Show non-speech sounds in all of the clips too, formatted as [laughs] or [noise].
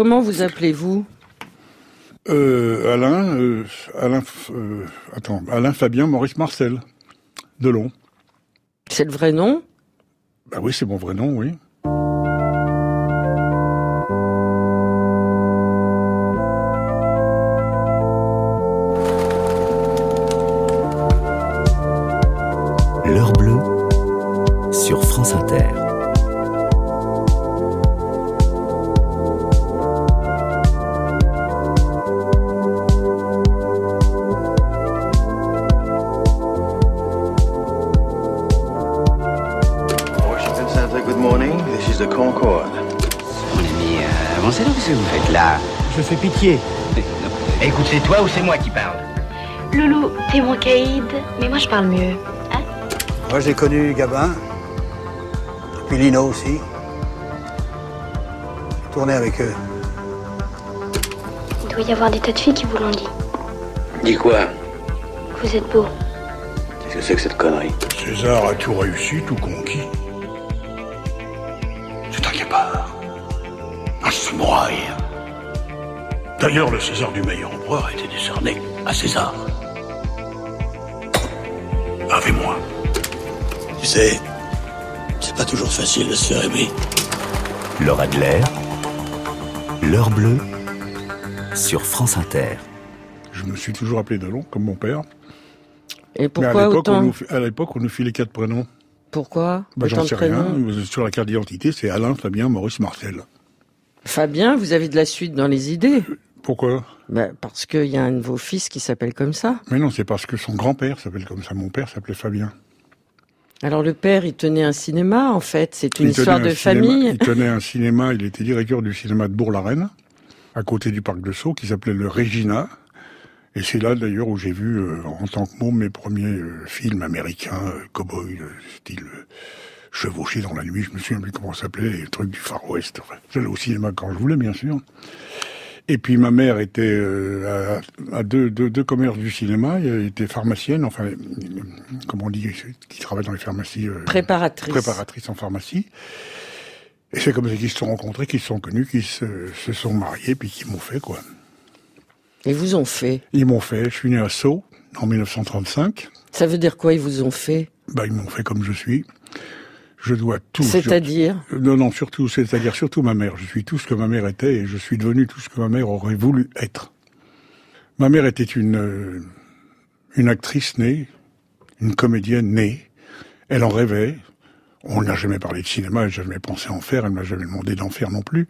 Comment vous appelez-vous euh, Alain, euh, Alain, euh, attends, Alain Fabien Maurice Marcel, Delon. C'est le vrai nom? Bah oui, c'est mon vrai nom, oui. Pitié. Écoute, c'est toi ou c'est moi qui parle Loulou, t'es mon caïd, mais moi je parle mieux. Hein? Moi, j'ai connu Gabin. Et puis Lino aussi. J'ai tourné avec eux. Il doit y avoir des tas de filles qui vous l'ont dit. Dis quoi? Vous êtes beau. Qu'est-ce que c'est que cette connerie? César a tout réussi, tout conquis. D'ailleurs, le César du meilleur empereur a été décerné à César. Avec moi. Tu sais, c'est pas toujours facile de se faire aimer. Laura Adler, l'heure bleue sur France Inter. Je me suis toujours appelé Delon, comme mon père. Et Mais à pourquoi l'époque, on autant nous, à l'époque, on nous filait quatre prénoms. Pourquoi Bah, j'en sais rien. Sur la carte d'identité, c'est Alain, Fabien, Maurice, Marcel. Fabien, vous avez de la suite dans les idées Pourquoi? Bah, Parce qu'il y a un de vos fils qui s'appelle comme ça. Mais non, c'est parce que son grand-père s'appelle comme ça. Mon père s'appelait Fabien. Alors le père, il tenait un cinéma, en fait. C'est une Il histoire un de cinéma- famille. Il tenait un cinéma, il était directeur du cinéma de Bourg-la-Reine, à côté du parc de Sceaux, qui s'appelait le Regina. Et c'est là d'ailleurs où j'ai vu, euh, en tant que môme, mes premiers euh, films américains, euh, cow-boy, style chevauché dans la nuit, je me souviens plus comment ça s'appelait, les trucs du Far West. Enfin, j'allais au cinéma quand je voulais, bien sûr. Et puis ma mère était euh, à, à deux, deux, deux commerces du cinéma, elle était pharmacienne, enfin, comment on dit, qui travaille dans les pharmacies. euh, Préparatrice. préparatrice en pharmacie. Et c'est comme ça qu'ils se sont rencontrés, qu'ils se sont connus, qu'ils se, se sont mariés, puis qu'ils m'ont fait, quoi. Ils vous ont fait? Ils m'ont fait, je suis né à Sceaux, en 1935. Ça veut dire quoi, ils vous ont fait? Bah, ils m'ont fait comme je suis. Je dois tout. C'est-à-dire Non, non, surtout, c'est-à-dire surtout ma mère. Je suis tout ce que ma mère était et je suis devenu tout ce que ma mère aurait voulu être. Ma mère était une, euh, une actrice née, une comédienne née. Elle en rêvait. On n'a jamais parlé de cinéma, elle n'a jamais pensé en faire, elle m'a jamais demandé d'en faire non plus.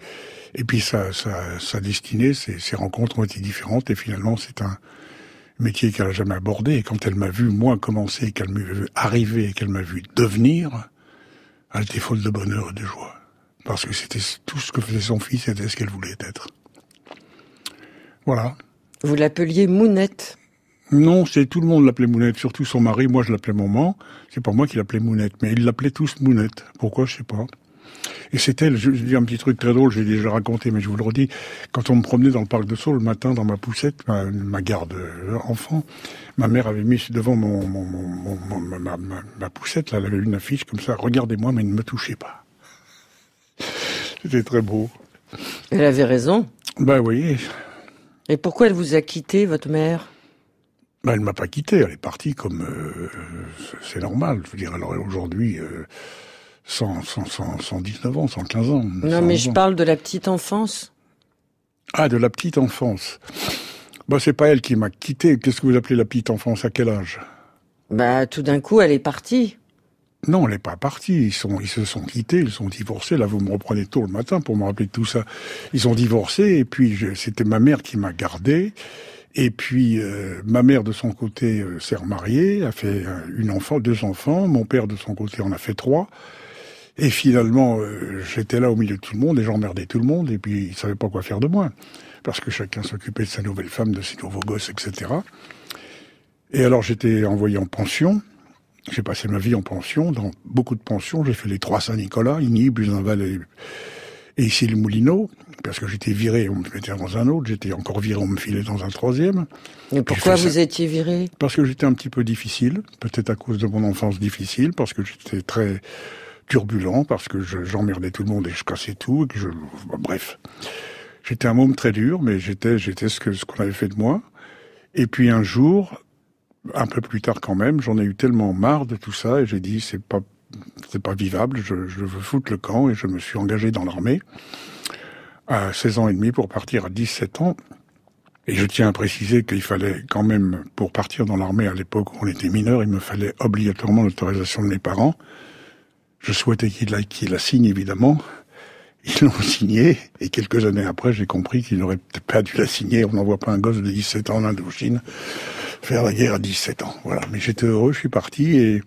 Et puis sa, sa, sa destinée, ses, ses rencontres ont été différentes et finalement c'est un métier qu'elle n'a jamais abordé. Et quand elle m'a vu, moi, commencer, qu'elle m'a vu arriver et qu'elle m'a vu devenir, elle était folle de bonheur et de joie. Parce que c'était tout ce que faisait son fils, c'était ce qu'elle voulait être. Voilà. Vous l'appeliez Mounette. Non, c'est tout le monde l'appelait Mounette, surtout son mari. Moi, je l'appelais maman. C'est pas moi qui l'appelais Mounette, mais ils l'appelaient tous Mounette. Pourquoi, je sais pas. Et c'était, je, je dis un petit truc très drôle, j'ai déjà raconté, mais je vous le redis. Quand on me promenait dans le parc de Sceaux le matin dans ma poussette, ma, ma garde euh, enfant, ma mère avait mis devant mon, mon, mon- mon- mon- ma, ma- ma- ma poussette, là, elle avait une affiche comme ça, regardez-moi, mais ne me touchez pas. C'était très beau. Elle avait raison. Ben oui, Et pourquoi elle vous a quitté, votre mère? Ben, elle m'a pas quitté, elle est partie comme euh, c'est normal. Je veux dire, alors aujourd'hui, euh, 100, 100, 100, 119 ans, 115 ans. Non, mais je parle de la petite enfance. Ah, de la petite enfance. Bah, c'est pas elle qui m'a quitté. Qu'est-ce que vous appelez la petite enfance? À quel âge? Bah, tout d'un coup, elle est partie. Non, elle n'est pas partie. Ils, sont, ils se sont quittés, ils sont divorcés. Là, vous me reprenez tôt le matin pour me rappeler de tout ça. Ils ont divorcé et puis c'était ma mère qui m'a gardé. Et puis euh, ma mère de son côté euh, s'est remariée, a fait euh, une enfant, deux enfants. Mon père de son côté en a fait trois. Et finalement, euh, j'étais là au milieu de tout le monde et j'emmerdais tout le monde. Et puis ils savaient pas quoi faire de moi parce que chacun s'occupait de sa nouvelle femme, de ses nouveaux gosses, etc. Et alors j'étais envoyé en pension. J'ai passé ma vie en pension, dans beaucoup de pensions. J'ai fait les trois Saint-Nicolas, Igny, Buzenval et, et ici le Moulineau, parce que j'étais viré, on me mettait dans un autre. J'étais encore viré, on me filait dans un troisième. Mais pourquoi ça. vous étiez viré? Parce que j'étais un petit peu difficile, peut-être à cause de mon enfance difficile, parce que j'étais très turbulent, parce que je- j'emmerdais tout le monde et je cassais tout, et que je, bref. J'étais un môme très dur, mais j'étais, j'étais ce que ce qu'on avait fait de moi. Et puis un jour, un peu plus tard quand même, j'en ai eu tellement marre de tout ça et j'ai dit c'est pas c'est pas vivable, je, je veux foutre le camp et je me suis engagé dans l'armée à 16 ans et demi pour partir à 17 ans. Et je tiens à préciser qu'il fallait quand même, pour partir dans l'armée à l'époque où on était mineur, il me fallait obligatoirement l'autorisation de mes parents. Je souhaitais qu'ils la, la signent évidemment. Ils l'ont [laughs] signé, et quelques années après, j'ai compris qu'ils n'auraient peut-être pas dû la signer. On n'envoie pas un gosse de 17 ans en Indochine faire la guerre à 17 ans. Voilà. Mais j'étais heureux, je suis parti, et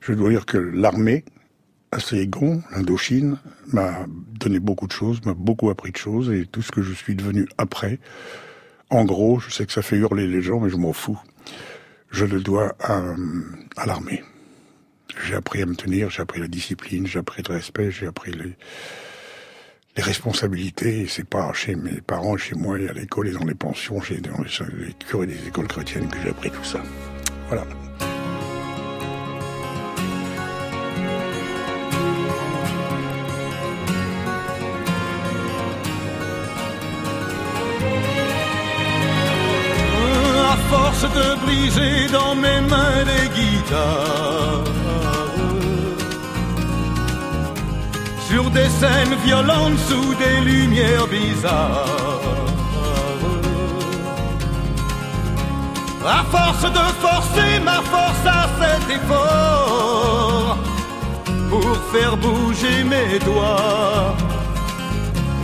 je dois dire que l'armée, à Saigon, l'Indochine, m'a donné beaucoup de choses, m'a beaucoup appris de choses, et tout ce que je suis devenu après, en gros, je sais que ça fait hurler les gens, mais je m'en fous. Je le dois à, à l'armée. J'ai appris à me tenir, j'ai appris la discipline, j'ai appris le respect, j'ai appris les, les responsabilités. C'est pas chez mes parents, chez moi, à l'école et dans les pensions, j'ai dans les, les curés des écoles chrétiennes que j'ai appris tout ça. Voilà. de briser dans mes mains des guitares. Sur des scènes violentes sous des lumières bizarres. À force de forcer ma force à cet effort pour faire bouger mes doigts,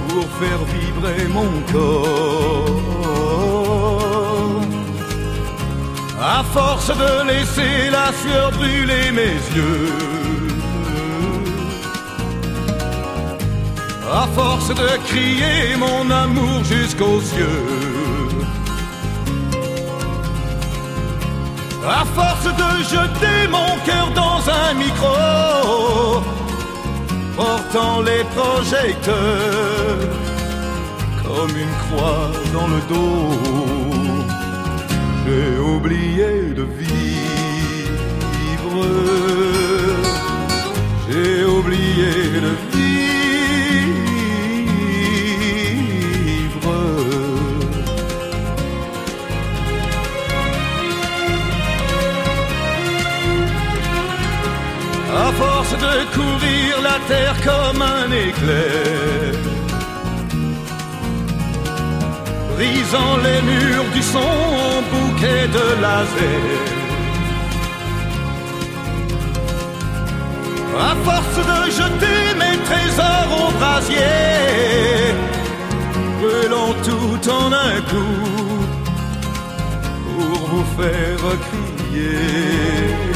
pour faire vibrer mon corps. À force de laisser la sueur brûler mes yeux. À force de crier mon amour jusqu'aux cieux. À force de jeter mon cœur dans un micro, portant les projecteurs comme une croix dans le dos j'ai oublié de vivre. J'ai oublié de vivre. De courir la terre comme un éclair brisant les murs du son en bouquet de laser. À force de jeter mes trésors au brasier, brûlant tout en un coup pour vous faire crier.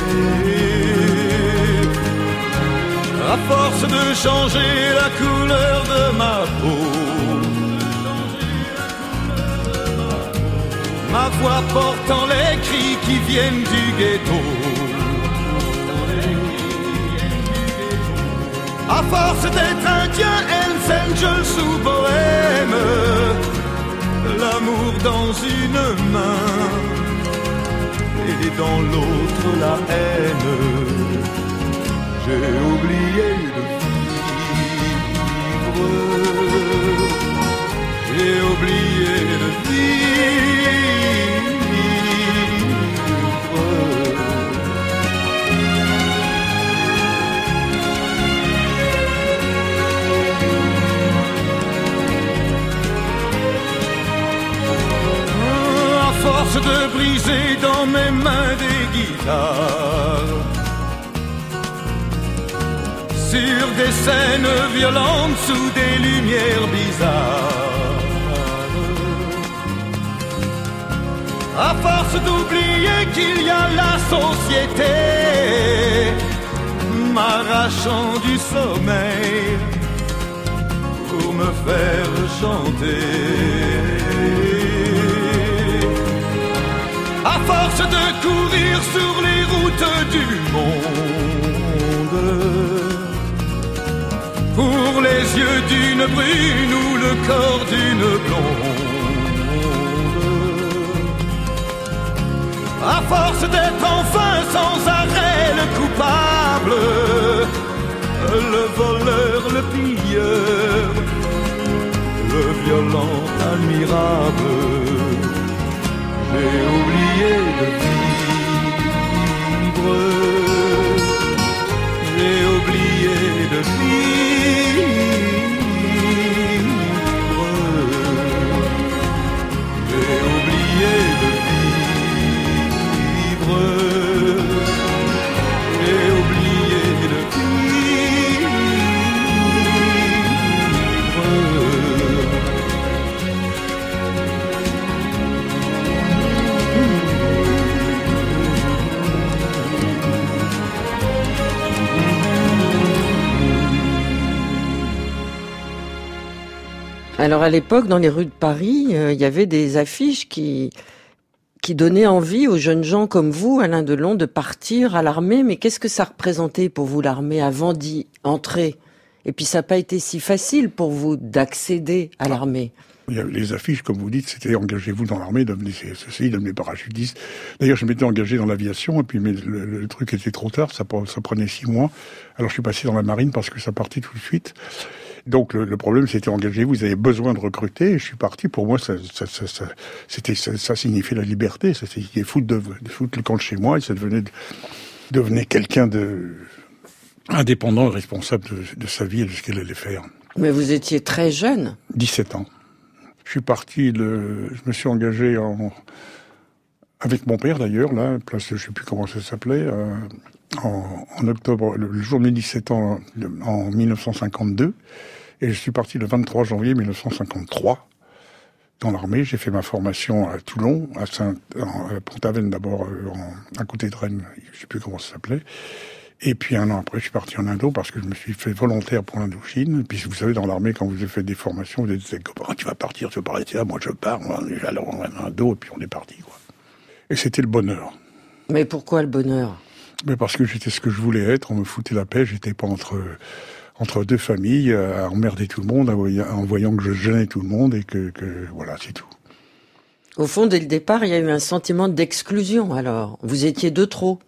À force de changer la couleur de ma peau. ma voix portant les cris qui viennent du ghetto. À force d'être indien, Hells ou bohème, l'amour dans une main et dans l'autre la haine. J'ai oublié de vivre. J'ai oublié de À force de briser dans mes mains des guitares sur des scènes violentes sous des lumières bizarres. À force d'oublier qu'il y a la société, m'arrachant du sommeil pour me faire chanter. À force de courir sur les routes du monde, pour les yeux d'une brune ou le corps d'une blonde. À force d'être enfin sans arrêt le coupable, le voleur, le pilleur, le violente, admirable. J'ai oublié de vivre. De vivre. À l'époque, dans les rues de Paris, euh, il y avait des affiches qui qui donnaient envie aux jeunes gens comme vous, Alain Delon, de partir à l'armée. Mais qu'est-ce que ça représentait pour vous l'armée avant d'y entrer? Et puis ça n'a pas été si facile pour vous d'accéder à l'armée? Les affiches, comme vous dites, c'était engagez-vous dans l'armée, devenez ceci, devenez parachutistes. D'ailleurs, je m'étais engagé dans l'aviation, et puis mais le, le truc était trop tard, ça, pre- ça prenait six mois. Alors je suis passé dans la marine parce que ça partait tout de suite. Donc le, le problème, c'était engagez-vous, vous avez besoin de recruter, et je suis parti. Pour moi, ça, ça, ça, ça, c'était, ça, signifiait la liberté, ça signifiait foutre, de, de foutre le camp de chez moi, et ça devenait, de- devenait quelqu'un de indépendant et responsable de, de sa vie et de ce qu'elle allait faire. Mais vous étiez très jeune. 17 ans. Je suis parti, je me suis engagé en, avec mon père d'ailleurs, là, place, je sais plus comment ça s'appelait, euh, en, octobre, le, jour de mes 17 ans, en 1952, et je suis parti le 23 janvier 1953 dans l'armée. J'ai fait ma formation à Toulon, à Saint, à Pont-Aven d'abord, euh, à côté de Rennes, je sais plus comment ça s'appelait. Et puis un an après, je suis parti en Indo parce que je me suis fait volontaire pour l'Indochine. Et puis vous savez, dans l'armée, quand vous avez fait des formations, vous êtes des copains, Ah, tu vas partir, tu vas pas rester là, moi je pars, alors en Indo, et puis on est parti, quoi. Et c'était le bonheur. Mais pourquoi le bonheur? Mais parce que j'étais ce que je voulais être, on me foutait la paix, j'étais pas entre entre deux familles, à emmerder tout le monde, en voyant, en voyant que je gênais tout le monde et que, que voilà, c'est tout. Au fond, dès le départ, il y a eu un sentiment d'exclusion. Alors, vous étiez de trop.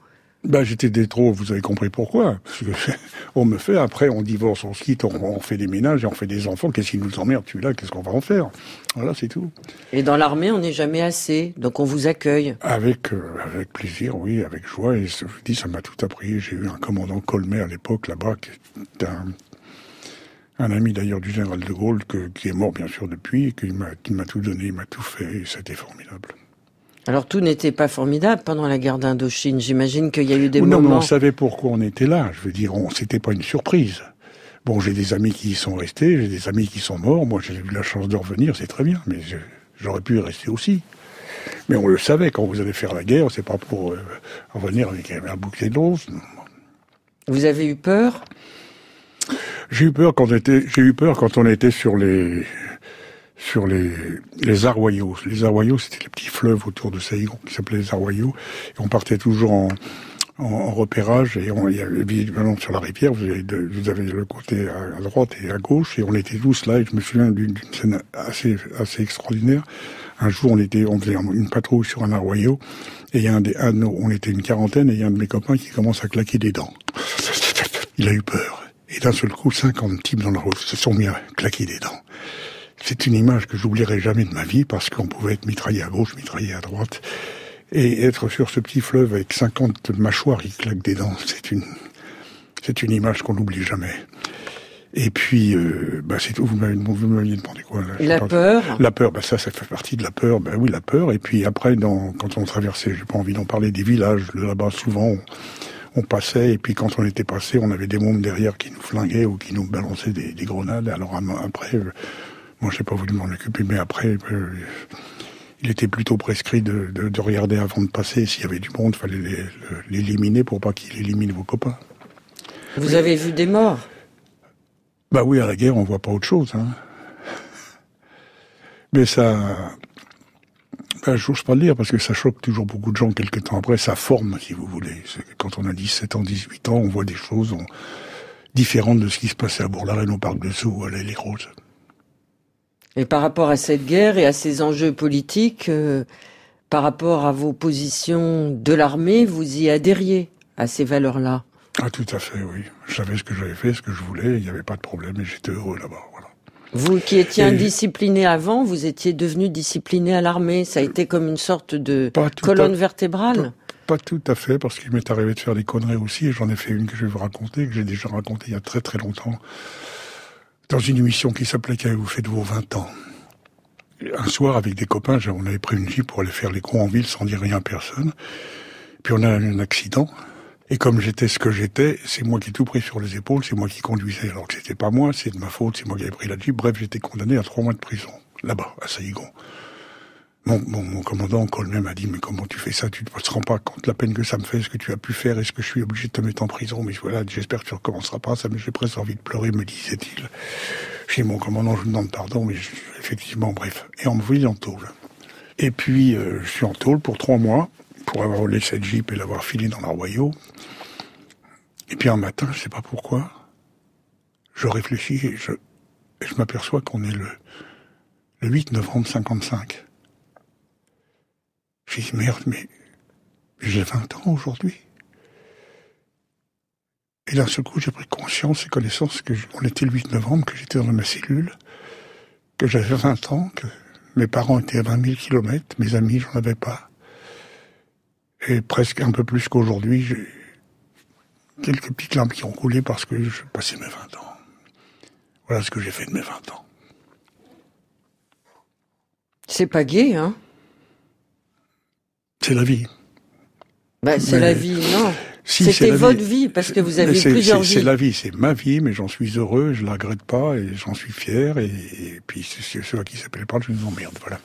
Bah, j'étais des trop, vous avez compris pourquoi. Parce que [laughs] on me fait, après, on divorce, on se quitte, on, on fait des ménages et on fait des enfants. Qu'est-ce qui nous emmerde, tu là Qu'est-ce qu'on va en faire? Voilà, c'est tout. Et dans l'armée, on n'est jamais assez. Donc, on vous accueille. Avec, euh, avec plaisir, oui, avec joie. Et je vous dis, ça m'a tout appris. J'ai eu un commandant Colmet à l'époque, là-bas, qui est un, un ami d'ailleurs du général de Gaulle, que, qui est mort bien sûr depuis, et qui m'a qui m'a tout donné, il m'a tout fait, et c'était formidable. Alors, tout n'était pas formidable pendant la guerre d'Indochine. J'imagine qu'il y a eu des Oh non, mais moments. on savait pourquoi on était là. Je veux dire, on, c'était pas une surprise. Bon, j'ai des amis qui y sont restés, j'ai des amis qui sont morts. Moi, j'ai eu la chance de revenir, c'est très bien, mais j'aurais pu y rester aussi. Mais on le savait, quand vous allez faire la guerre, c'est pas pour euh, revenir avec un, un bouquet de roses. Vous avez eu peur? J'ai eu peur quand on était, j'ai eu peur quand on était sur les, sur les, les Arroyaux. Les Arroyaux, c'était les petits fleuves autour de Saïgon qui s'appelaient les Arroyaux. Et on partait toujours en, en, repérage et on, il y avait, évidemment, sur la rivière, vous avez, de- vous avez le côté à, droite et à gauche et on était tous là et je me souviens d'une scène assez, assez extraordinaire. Un jour, on était, on faisait une patrouille sur un Arroyo et il y a un des, un on était une quarantaine et il y a un de mes copains qui commence à claquer des dents. Il a eu peur. Et d'un seul coup, 50 types dans la rue se sont mis à claquer des dents. C'est une image que j'oublierai jamais de ma vie parce qu'on pouvait être mitraillé à gauche, mitraillé à droite. Et être sur ce petit fleuve avec 50 mâchoires qui claquent des dents, c'est une, c'est une image qu'on n'oublie jamais. Et puis, euh, bah c'est tout. Vous m'avez demandé quoi là La peur La peur, bah ça, ça fait partie de la peur. Ben oui, la peur. Et puis après, dans, quand on traversait, j'ai pas envie d'en parler des villages. Là-bas, souvent, on, on passait. Et puis quand on était passé, on avait des mômes derrière qui nous flinguaient ou qui nous balançaient des, des grenades. Alors après, euh, moi, j'ai pas voulu m'en occuper, mais après. euh, il était plutôt prescrit de, de, de regarder avant de passer. S'il y avait du monde, fallait les- le- l'éliminer pour pas qu'il élimine vos copains. Vous avez vu des morts? Bah oui, à la guerre, on voit pas autre chose. Hein. Mais ça, ben, j'ose pas le dire parce que ça choque toujours beaucoup de gens quelque temps après. Ça forme, si vous voulez. Quand on a 17 ans, 18 ans, on voit des choses on- différentes de ce qui se passait à Bourg-la-Reine au Parc de Sceaux ou à l'Aile Roses. Et par rapport à cette guerre et à ces enjeux politiques, euh, par rapport à vos positions de l'armée, vous y adhériez à ces valeurs-là? Ah, tout à fait, oui. Je savais ce que j'avais fait, ce que je voulais, il n'y avait pas de problème et j'étais heureux là-bas, voilà. Vous qui étiez indiscipliné avant, vous étiez devenu discipliné à l'armée. Ça a été comme une sorte de colonne vertébrale. Pas, tout à fait, parce qu'il m'est arrivé de faire des conneries aussi, et j'en ai fait une que je vais vous raconter, que j'ai déjà racontée il y a très très longtemps, dans une émission qui s'appelait Qu'avez-vous fait de vos 20 ans? Un soir, avec des copains, on avait pris une jeep pour aller faire les cons en ville sans dire rien à personne. Puis on a eu un accident. Et comme j'étais ce que j'étais, c'est moi qui ai tout pris sur les épaules, c'est moi qui conduisais. Alors que c'était pas moi, c'est de ma faute, c'est moi qui avais pris la Jeep. Bref, j'étais condamné à trois mois de prison, là-bas, à Saïgon. Mon, mon, mon commandant Colmet m'a dit, mais comment tu fais ça? Tu ne te rends pas compte de la peine que ça me fait, ce que tu as pu faire, est-ce que je suis obligé de te mettre en prison Mais voilà, j'espère que tu recommenceras pas ça, j'ai presque envie de pleurer, me disait-il. Chez mon commandant, je vous demande pardon, mais effectivement, bref. Et on me voit en tôle. Et puis, euh, je suis en tôle pour trois mois, pour avoir volé cette Jeep et l'avoir filé dans royaume. Et puis un matin, je sais pas pourquoi, je réfléchis et je, je m'aperçois qu'on est le, le 8 novembre 55. Je dis merde, mais j'ai 20 ans aujourd'hui. Et d'un seul coup, j'ai pris conscience et connaissance que était le 8 novembre, que j'étais dans ma cellule, que j'avais 20 ans, que mes parents étaient à 20 000 kilomètres, mes amis, j'en avais pas. Et presque un peu plus qu'aujourd'hui, j'ai quelques petites lampes qui ont coulé parce que je passais mes 20 ans. Voilà ce que j'ai fait de mes 20 ans. C'est pas gay, hein? C'est la vie. Bah, c'est la vie, non. C'était votre vie. parce que vous avez plusieurs vies. C'est la vie, c'est ma vie, mais j'en suis heureux, je la regrette pas et j'en suis fier. Et, puis ceux qui s'appellent pas, je nous emmerde, voilà.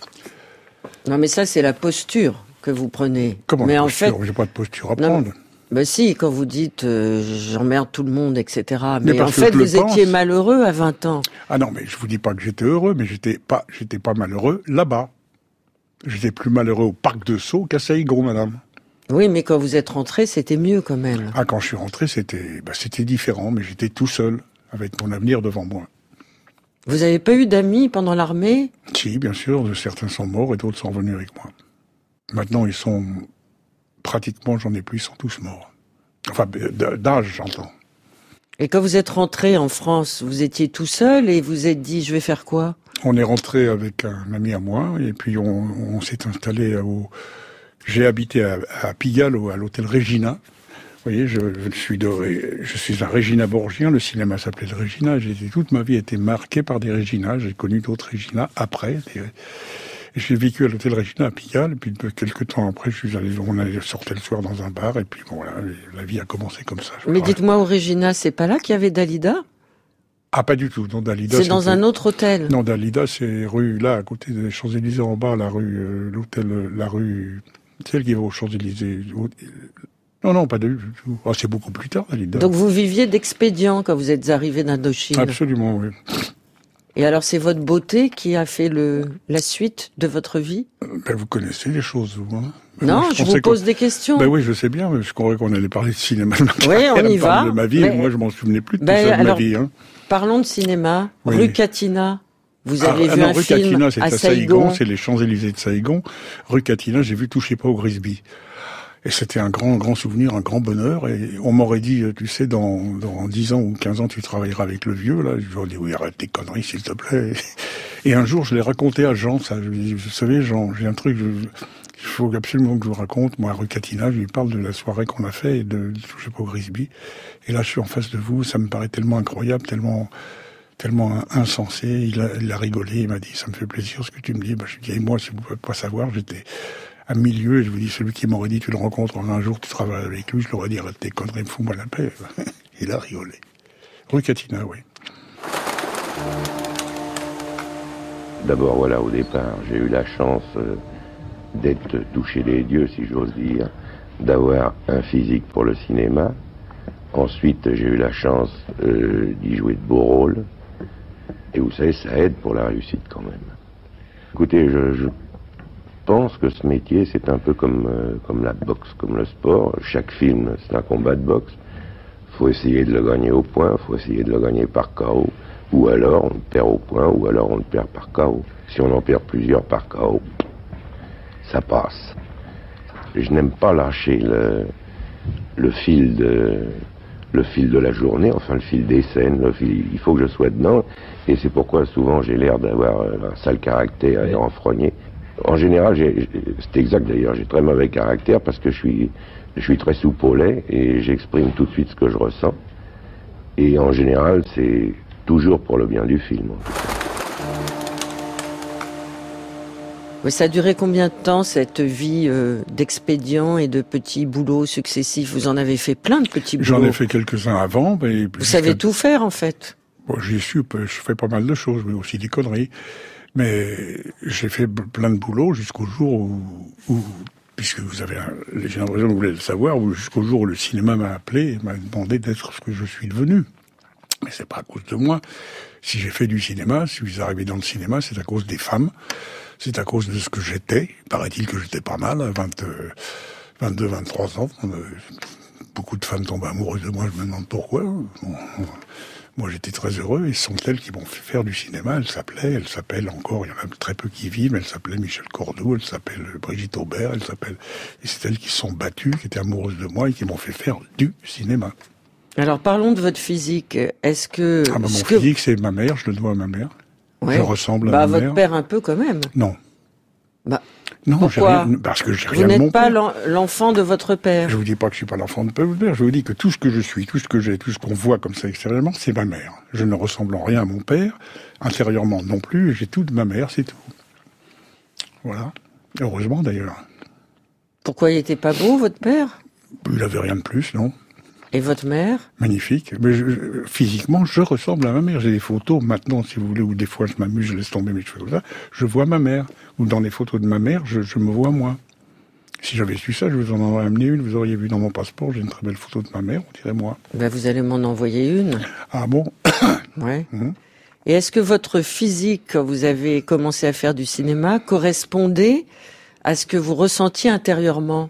Non, mais ça, c'est la posture que vous prenez. Comment mais en fait, j'ai pas de posture à prendre. Ben si, quand vous dites euh, j'emmerde tout le monde, etc. Mais, en fait, vous étiez malheureux à 20 ans. Ah non, mais je vous dis pas que j'étais heureux, mais j'étais pas, j'étais pas malheureux là-bas. J'étais plus malheureux au parc de Sceaux qu'à Saïgon, madame. Oui, mais quand vous êtes rentré, c'était mieux quand même. Ah, quand je suis rentré, c'était, bah, c'était différent, mais j'étais tout seul, avec mon avenir devant moi. Vous n'avez pas eu d'amis pendant l'armée? Si, bien sûr. Certains sont morts et d'autres sont revenus avec moi. Maintenant, ils sont pratiquement, j'en ai plus, ils sont tous morts. Enfin, d'âge, j'entends. Et quand vous êtes rentré en France, vous étiez tout seul et vous êtes dit, je vais faire quoi? On est rentré avec un ami à moi et puis on, s'est installé au... J'ai habité à, à Pigalle, à l'hôtel Regina. Vous voyez, je, suis de, je suis un Regina Borgien. Le cinéma s'appelait le Regina. J'ai toute ma vie été marquée par des Regina. J'ai connu d'autres Regina après. J'ai vécu à l'hôtel Regina à Pigalle, et puis quelques temps après, je suis allé, on allait sortir le soir dans un bar, et puis bon, voilà, la vie a commencé comme ça. Mais dites-moi, au Regina, c'est pas là qu'il y avait Dalida? Ah, pas du tout. Non, Dalida. C'est dans un autre hôtel. Non, Dalida, c'est rue, là, à côté des Champs-Élysées, en bas, la rue, euh, l'hôtel, la rue, celle qui va aux Champs-Élysées. Non, non, pas du tout. Oh, c'est beaucoup plus tard, Dalida. Donc vous viviez d'expédient quand vous êtes arrivé d'Indochine Absolument, oui. Et alors, c'est votre beauté qui a fait le, la suite de votre vie? Euh, ben, Vous connaissez les choses, vous. Hein non, je, vous pose des questions. Ben oui, je sais bien, mais je croyais qu'on allait parler de cinéma. Oui, on y va. de ma vie, moi je m'en souvenais plus de ben, ça de ma vie. Hein. Parlons de cinéma. Rue Catina. Vous avez ah, vu un rue film Catina, c'est à, Saïgon, c'est les Champs-Élysées de Saïgon. Rue Catina, j'ai vu Touchez pas au Grisby. Et c'était un grand, grand souvenir, un grand bonheur. Et on m'aurait dit, tu sais, dans, dans 10 ans ou 15 ans, tu travailleras avec le vieux. Là, je ai dit, oui, arrête tes conneries, s'il te plaît. Et un jour, je l'ai raconté à Jean, ça. Je lui ai dit, vous savez, Jean, j'ai un truc, il faut absolument que je vous raconte. Moi, à rue Catina, je lui parle de la soirée qu'on a fait et de, je sais pas, Grisby. Et là, je suis en face de vous, ça me paraît tellement incroyable, tellement, tellement insensé. Il a, il a rigolé, il m'a dit, ça me fait plaisir ce que tu me dis. Bah, je lui dit, et moi, si vous pouvez pas savoir, j'étais, à milieu, et je vous dis, celui qui m'aurait dit, tu le rencontres un jour, tu travailles avec lui, je l'aurais dit, arrête tes conneries, fous-moi la paix. [laughs] Il a rigolé. Rue Catina, oui. D'abord, voilà, au départ, j'ai eu la chance euh, d'être touché les dieux, si j'ose dire, d'avoir un physique pour le cinéma. Ensuite, j'ai eu la chance euh, d'y jouer de beaux rôles. Et vous savez, ça aide pour la réussite quand même. Écoutez, je je pense que ce métier, c'est un peu comme, euh, comme la boxe, comme le sport. Chaque film, c'est un combat de boxe. faut essayer de le gagner au point, faut essayer de le gagner par KO. Ou alors on le perd au point, ou alors on le perd par KO. Si on en perd plusieurs par KO, ça passe. Je n'aime pas lâcher le, le fil de le fil de la journée, enfin le fil des scènes, il faut que je sois dedans. Et c'est pourquoi souvent j'ai l'air d'avoir un sale caractère et renfrogné. En général, c'est exact d'ailleurs, j'ai très mauvais caractère parce que je suis, je suis très soupolé et j'exprime tout de suite ce que je ressens. Et en général, c'est toujours pour le bien du film. Ça a duré combien de temps cette vie euh, d'expédient et de petits boulots successifs? Vous en avez fait plein de petits boulots. J'en ai fait quelques-uns avant. Mais Vous savez tout faire en fait. Bon, j'ai su, je fais pas mal de choses, mais aussi des conneries. Mais j'ai fait plein de boulots jusqu'au jour où, où, puisque vous avez, l'impression que vous voulez le savoir, jusqu'au jour où le cinéma m'a appelé et m'a demandé d'être ce que je suis devenu. Mais c'est pas à cause de moi. Si j'ai fait du cinéma, si vous arrivez dans le cinéma, c'est à cause des femmes. C'est à cause de ce que j'étais. Paraît-il que j'étais pas mal à 20, 22, 23 ans. Euh, beaucoup de femmes tombent amoureuses de moi, je me demande pourquoi. Moi, j'étais très heureux et ce sont elles qui m'ont fait faire du cinéma. Elles s'appelaient, elles s'appellent encore, il y en a très peu qui vivent, elles s'appelaient Michel Cordoue, elles s'appellent Brigitte Aubert, elles s'appellent... Et c'est elles qui se sont battues, qui étaient amoureuses de moi et qui m'ont fait faire du cinéma. Alors parlons de votre physique. Est-ce que... Ah, bah, mon physique, c'est ma mère, je le dois à ma mère. Je ressemble à bah, ma mère. votre père un peu quand même. Non. Bah, non, Pourquoi rien, parce que j'ai rien Vous n'êtes pas l'enfant de votre père? Je vous dis pas que je suis pas l'enfant de votre père. Je vous dis que tout ce que je suis, tout ce que j'ai, tout ce qu'on voit comme ça extérieurement, c'est ma mère. Je ne ressemble en rien à mon père, intérieurement non plus. J'ai tout de ma mère, c'est tout. Voilà. Heureusement d'ailleurs. Pourquoi il était pas beau, votre père? Il avait rien de plus, non. Et votre mère? Magnifique. Mais physiquement, je ressemble à ma mère. J'ai des photos maintenant, si vous voulez, où des fois je m'amuse, je laisse tomber mes cheveux comme ça. Je vois ma mère. Ou dans les photos de ma mère, je, me vois moi. Si j'avais su ça, je vous en aurais amené une. Vous auriez vu dans mon passeport, j'ai une très belle photo de ma mère, on dirait moi. Ben vous allez m'en envoyer une. Ah bon [coughs] Ouais. Hum. Et est-ce que votre physique, quand vous avez commencé à faire du cinéma, correspondait à ce que vous ressentiez intérieurement?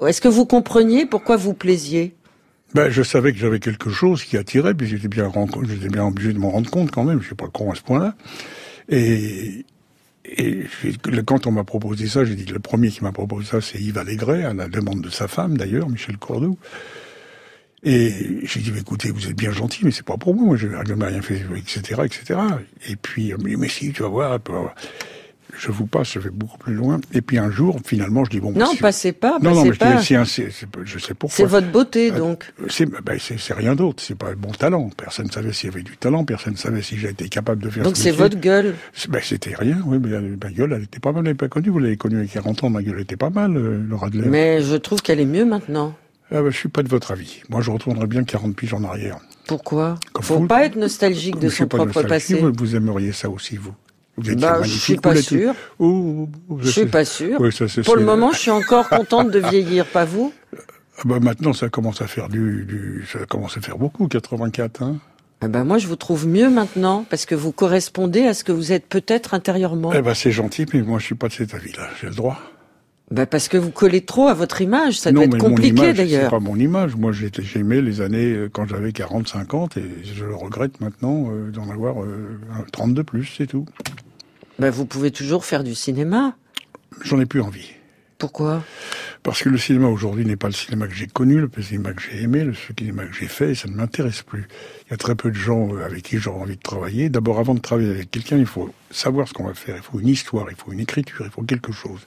Est-ce que vous compreniez pourquoi vous plaisiez? Ben, je savais que j'avais quelque chose qui attirait, puis j'étais bien, j'étais bien obligé de m'en rendre compte quand même. Je suis pas con à ce point-là. Et, et quand on m'a proposé ça, j'ai dit que le premier qui m'a proposé ça, c'est Yves Allégret, à la demande de sa femme d'ailleurs, Michel Cordoue. Et j'ai dit, écoutez, vous êtes bien gentil, mais c'est pas pour moi, je n'ai rien fait, etc., etc. Et puis, mais si, tu vas voir, je vous passe, je vais beaucoup plus loin. Et puis un jour, finalement, je dis bon. Non, passez pas, non, non, mais pas. Je, je sais pourquoi. C'est votre beauté, ah, donc. C'est ben, rien d'autre. C'est pas bon talent. Personne ne savait s'il y avait du talent. Personne ne savait si j'étais capable de faire. Donc c'est votre gueule. Ben, c'était rien. Oui, mais ma gueule, elle était pas mal. Elle pas connue. Vous l'avez connue a 40 ans. Ma gueule était pas mal, euh, Laura Adler. Mais je trouve qu'elle est mieux maintenant. Ah ben, je suis pas de votre avis. Moi, je retournerais bien 40 piges en arrière. Pourquoi? Il Faut pas être nostalgique de son propre passé. vous aimeriez ça aussi, vous bah, je suis pas sûr. je suis pas sûr. Pour le moment, je suis encore contente de [laughs] vieillir, pas vous ah bah Maintenant, ça commence à faire du, du, ça commence à faire beaucoup, 84. Hein ah bah moi, je vous trouve mieux maintenant, parce que vous correspondez à ce que vous êtes peut-être intérieurement. Eh ben, c'est gentil, mais moi, je suis pas de cet avis-là. J'ai le droit. Ben parce que vous collez trop à votre image, ça doit être compliqué d'ailleurs. C'est pas mon image. Moi, j'ai aimé les années euh, quand j'avais 40, 50, et je le regrette maintenant euh, d'en avoir 30 euh, de plus, c'est tout. Ben vous pouvez toujours faire du cinéma. J'en ai plus envie. Pourquoi? Parce que le cinéma aujourd'hui n'est pas le cinéma que j'ai connu, le cinéma que j'ai aimé, le cinéma que j'ai fait, et ça ne m'intéresse plus. Il y a très peu de gens avec qui j'aurais envie de travailler. D'abord, avant de travailler avec quelqu'un, il faut savoir ce qu'on va faire. Il faut une histoire, il faut une écriture, il faut quelque chose.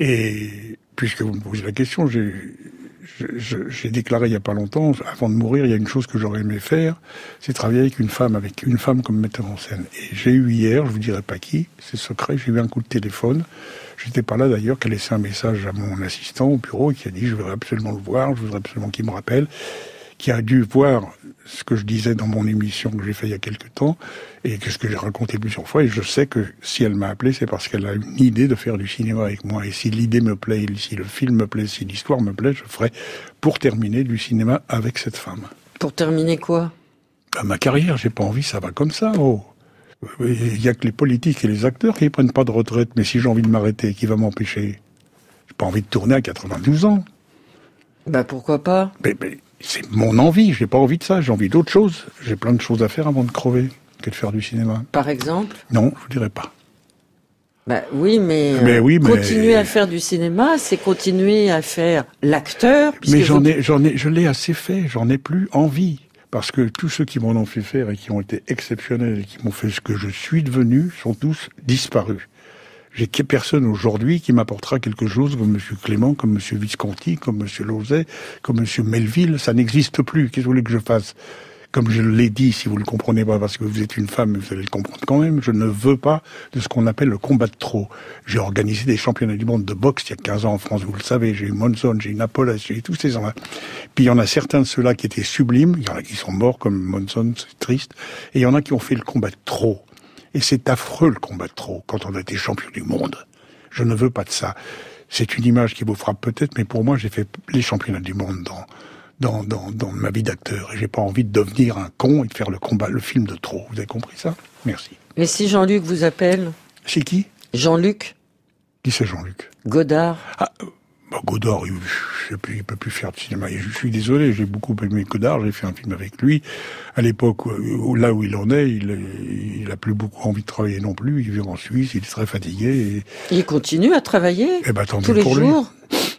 Et puisque vous me posez la question, j'ai déclaré il y a pas longtemps, avant de mourir, il y a une chose que j'aurais aimé faire, c'est travailler avec une femme, avec une femme comme metteur en scène. Et j'ai eu hier, je vous dirai pas qui, c'est secret, j'ai eu un coup de téléphone. J'étais pas là d'ailleurs, qui a laissé un message à mon assistant au bureau qui a dit je voudrais absolument le voir, je voudrais absolument qu'il me rappelle qui a dû voir ce que je disais dans mon émission que j'ai fait il y a quelque temps et que ce que j'ai raconté plusieurs fois. Et je sais que si elle m'a appelé, c'est parce qu'elle a une idée de faire du cinéma avec moi. Et si l'idée me plaît, si le film me plaît, si l'histoire me plaît, je ferai pour terminer du cinéma avec cette femme. Pour terminer quoi? À Ma carrière, j'ai pas envie, ça va comme ça. Oh. Il y a que les politiques et les acteurs qui ne prennent pas de retraite. Mais si j'ai envie de m'arrêter, qui va m'empêcher? J'ai pas envie de tourner à 92 ans. Bah pourquoi pas? C'est mon envie, j'ai pas envie de ça, j'ai envie d'autre chose. J'ai plein de choses à faire avant de crever que de faire du cinéma. Par exemple? Non, je vous dirais pas. Bah oui, mais, oui, mais... continuer à faire du cinéma, c'est continuer à faire l'acteur. Mais j'en ai, j'en ai, je l'ai assez fait, j'en ai plus envie. parce que tous ceux qui m'en ont fait faire et qui ont été exceptionnels et qui m'ont fait ce que je suis devenu sont tous disparus. J'ai personne aujourd'hui qui m'apportera quelque chose comme M. Clément, comme M. Visconti, comme M. Lauzet, comme M. Melville. Ça n'existe plus. Qu'est-ce que vous voulez que je fasse? Comme je l'ai dit, si vous le comprenez pas parce que vous êtes une femme, vous allez le comprendre quand même, je ne veux pas de ce qu'on appelle le combat de trop. J'ai organisé des championnats du monde de boxe il y a 15 ans en France, vous le savez, j'ai eu Monson, j'ai eu Napoléon, j'ai eu tous ces gens-là. Puis il y en a certains de ceux-là qui étaient sublimes, il y en a qui sont morts comme Monson, c'est triste, et il y en a qui ont fait le combat de trop. Et c'est affreux le combat de trop quand on a été champion du monde. Je ne veux pas de ça. C'est une image qui vous frappe peut-être, mais pour moi, j'ai fait les championnats du monde dans dans, dans, dans ma vie d'acteur. Et j'ai pas envie de devenir un con et de faire le combat, le film de trop. Vous avez compris ça? Merci. Mais si Jean-Luc vous appelle C'est qui? Jean-Luc. Qui c'est Jean-Luc? Godard. Ah, bah Godard, il, je sais il peut plus faire de cinéma. Je suis désolé, j'ai beaucoup aimé Godard, j'ai fait un film avec lui. À l'époque, là où il en est, il, il a plus beaucoup envie de travailler non plus. Il vit en Suisse, il est très fatigué. Et... Il continue à travailler eh ben, tous les jours.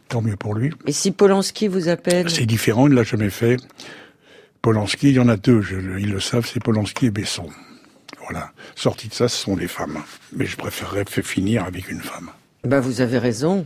Tant mieux pour lui. Et si Polanski vous appelle C'est différent, il l'a jamais fait. Polanski, il y en a deux, ils le savent, c'est Polanski et Besson. Voilà. Sorti de ça, ce sont des femmes. Mais je préférerais finir avec une femme. Bah, vous avez raison.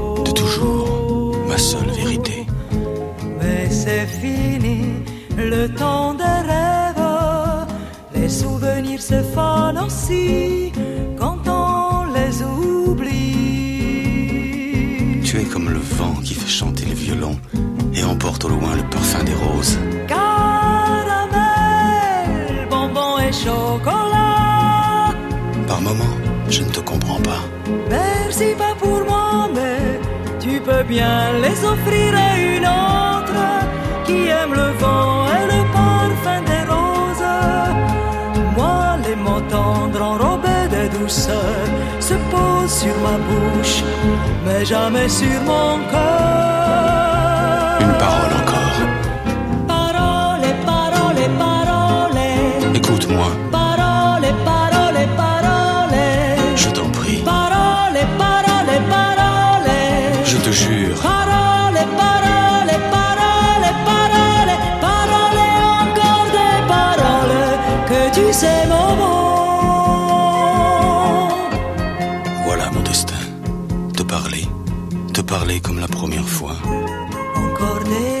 Toujours, ma seule vérité. Mais c'est fini, le temps des rêves. Les souvenirs se fanent aussi quand on les oublie. Tu es comme le vent qui fait chanter les violons et emporte au loin le parfum des roses. Caramel, bonbon et chocolat. Par moments, je ne te comprends pas. Merci pas pour moi, bien les offrir à une autre qui aime le vent et le parfum des roses. Moi, les mots tendres enrobés de douceur se posent sur ma bouche, mais jamais sur mon cœur. Une parole encore. Parole, parole, parole. Tu sais mon mot. Voilà mon destin. Te parler. Te parler comme la première fois. Encore des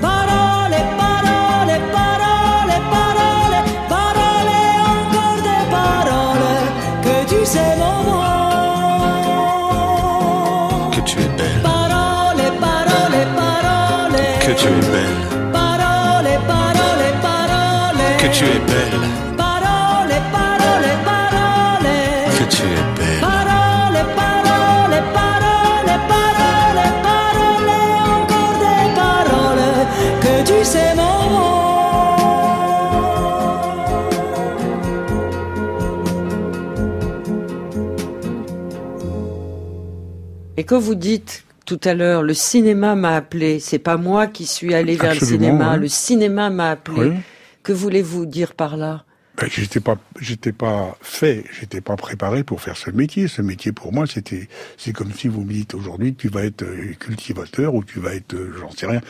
Tu es belle. Parole, parole, parole. Que tu es belle. Parole, parole, parole, parole, parole, encore des paroles que tu sais mon Et quand vous dites tout à l'heure, le cinéma m'a appelé, c'est pas moi qui suis allé vers le cinéma, le cinéma m'a appelé. Oui. Que voulez-vous dire par là? Ben, j'étais pas, j'étais pas fait, j'étais pas préparé pour faire ce métier. Ce métier pour moi, c'était, c'est comme si vous me dites aujourd'hui, tu vas être euh, cultivateur ou tu vas être, euh, j'en sais rien.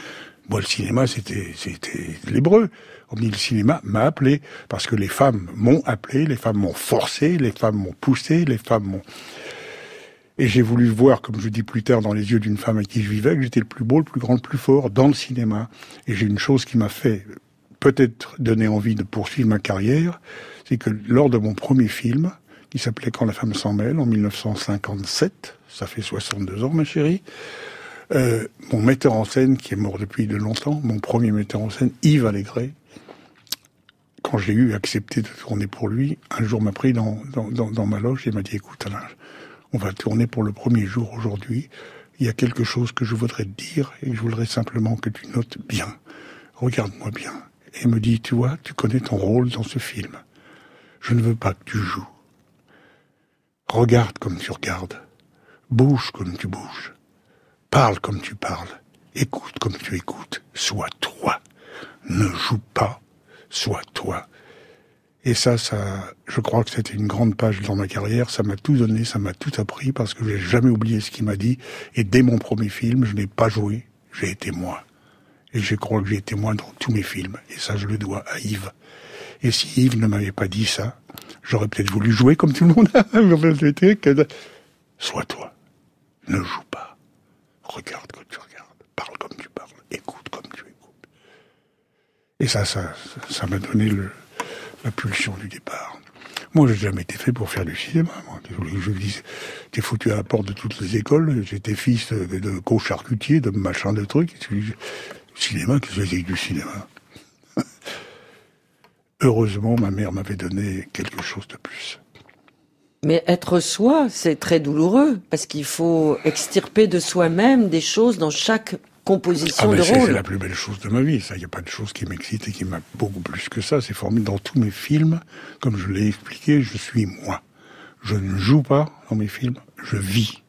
Moi, le cinéma, c'était, c'était l'hébreu. On me dit le cinéma m'a appelé parce que les femmes m'ont appelé, les femmes m'ont forcé, les femmes m'ont poussé, les femmes m'ont. Et j'ai voulu voir, comme je dis plus tard, dans les yeux d'une femme avec qui je vivais, que j'étais le plus beau, le plus grand, le plus fort dans le cinéma. Et j'ai une chose qui m'a fait peut-être donner envie de poursuivre ma carrière, c'est que lors de mon premier film, qui s'appelait Quand la femme s'en mêle, en 1957, ça fait 62 ans, ma chérie, euh, mon metteur en scène, qui est mort depuis de longtemps, mon premier metteur en scène, Yves Allégret, quand j'ai eu accepté de tourner pour lui, un jour m'a pris dans, dans, dans, ma loge et m'a dit, écoute on va tourner pour le premier jour aujourd'hui. Il y a quelque chose que je voudrais te dire et je voudrais simplement que tu notes bien. Regarde-moi bien. Et me dit, tu vois, tu connais ton rôle dans ce film. Je ne veux pas que tu joues. Regarde comme tu regardes. Bouge comme tu bouges. Parle comme tu parles. Écoute comme tu écoutes. Sois toi. Ne joue pas. Sois toi. Et ça, ça, je crois que c'était une grande page dans ma carrière. Ça m'a tout donné, ça m'a tout appris parce que j'ai jamais oublié ce qu'il m'a dit. Et dès mon premier film, je n'ai pas joué. J'ai été moi. Et je crois que j'ai été moi dans tous mes films. Et ça, je le dois à Yves. Et si Yves ne m'avait pas dit ça, j'aurais peut-être voulu jouer comme tout le monde. [laughs] Sois toi. Ne joue pas. Regarde comme tu regardes. Parle comme tu parles. Écoute comme tu écoutes. Et ça, ça, ça m'a donné le, la pulsion du départ. Moi, j'ai jamais été fait pour faire du cinéma. Moi. Je dis, t'es foutu à la porte de toutes les écoles. J'étais fils de, de co-charcutier, de machin, de trucs. Cinéma, qu'est-ce que c'est que du cinéma [laughs] Heureusement, ma mère m'avait donné quelque chose de plus. Mais être soi, c'est très douloureux, parce qu'il faut extirper de soi-même des choses dans chaque composition ah, de c'est, rôle. C'est la plus belle chose de ma vie. Ça, il n'y a pas de chose qui m'excite et qui m'a beaucoup plus que ça. C'est formidable. Dans tous mes films, comme je l'ai expliqué, je suis moi. Je ne joue pas dans mes films, je vis.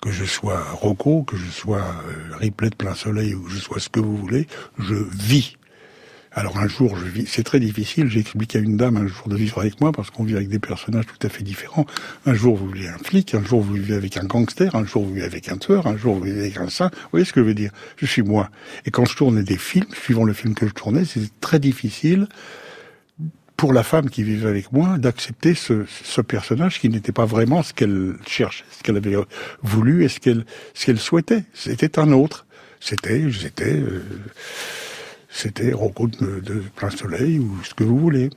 Que je sois Rocco, que je sois euh, Ripley de plein soleil ou que je sois ce que vous voulez, je vis. Alors un jour, je vis. C'est très difficile. J'ai expliqué à une dame un jour de vivre avec moi parce qu'on vit avec des personnages tout à fait différents. Un jour, vous vivez un flic, un jour, vous vivez avec un gangster, un jour, vous vivez avec un tueur, un jour, vous vivez avec un saint. Vous voyez ce que je veux dire? Je suis moi. Et quand je tournais des films, suivant le film que je tournais, c'était très difficile pour la femme qui vivait avec moi d'accepter ce, ce, personnage qui n'était pas vraiment ce qu'elle cherchait, ce qu'elle avait voulu et ce qu'elle ce qu'elle souhaitait. C'était un autre. C'était, j'étais. Euh, c'était Rocco de, de, plein soleil ou ce que vous voulez.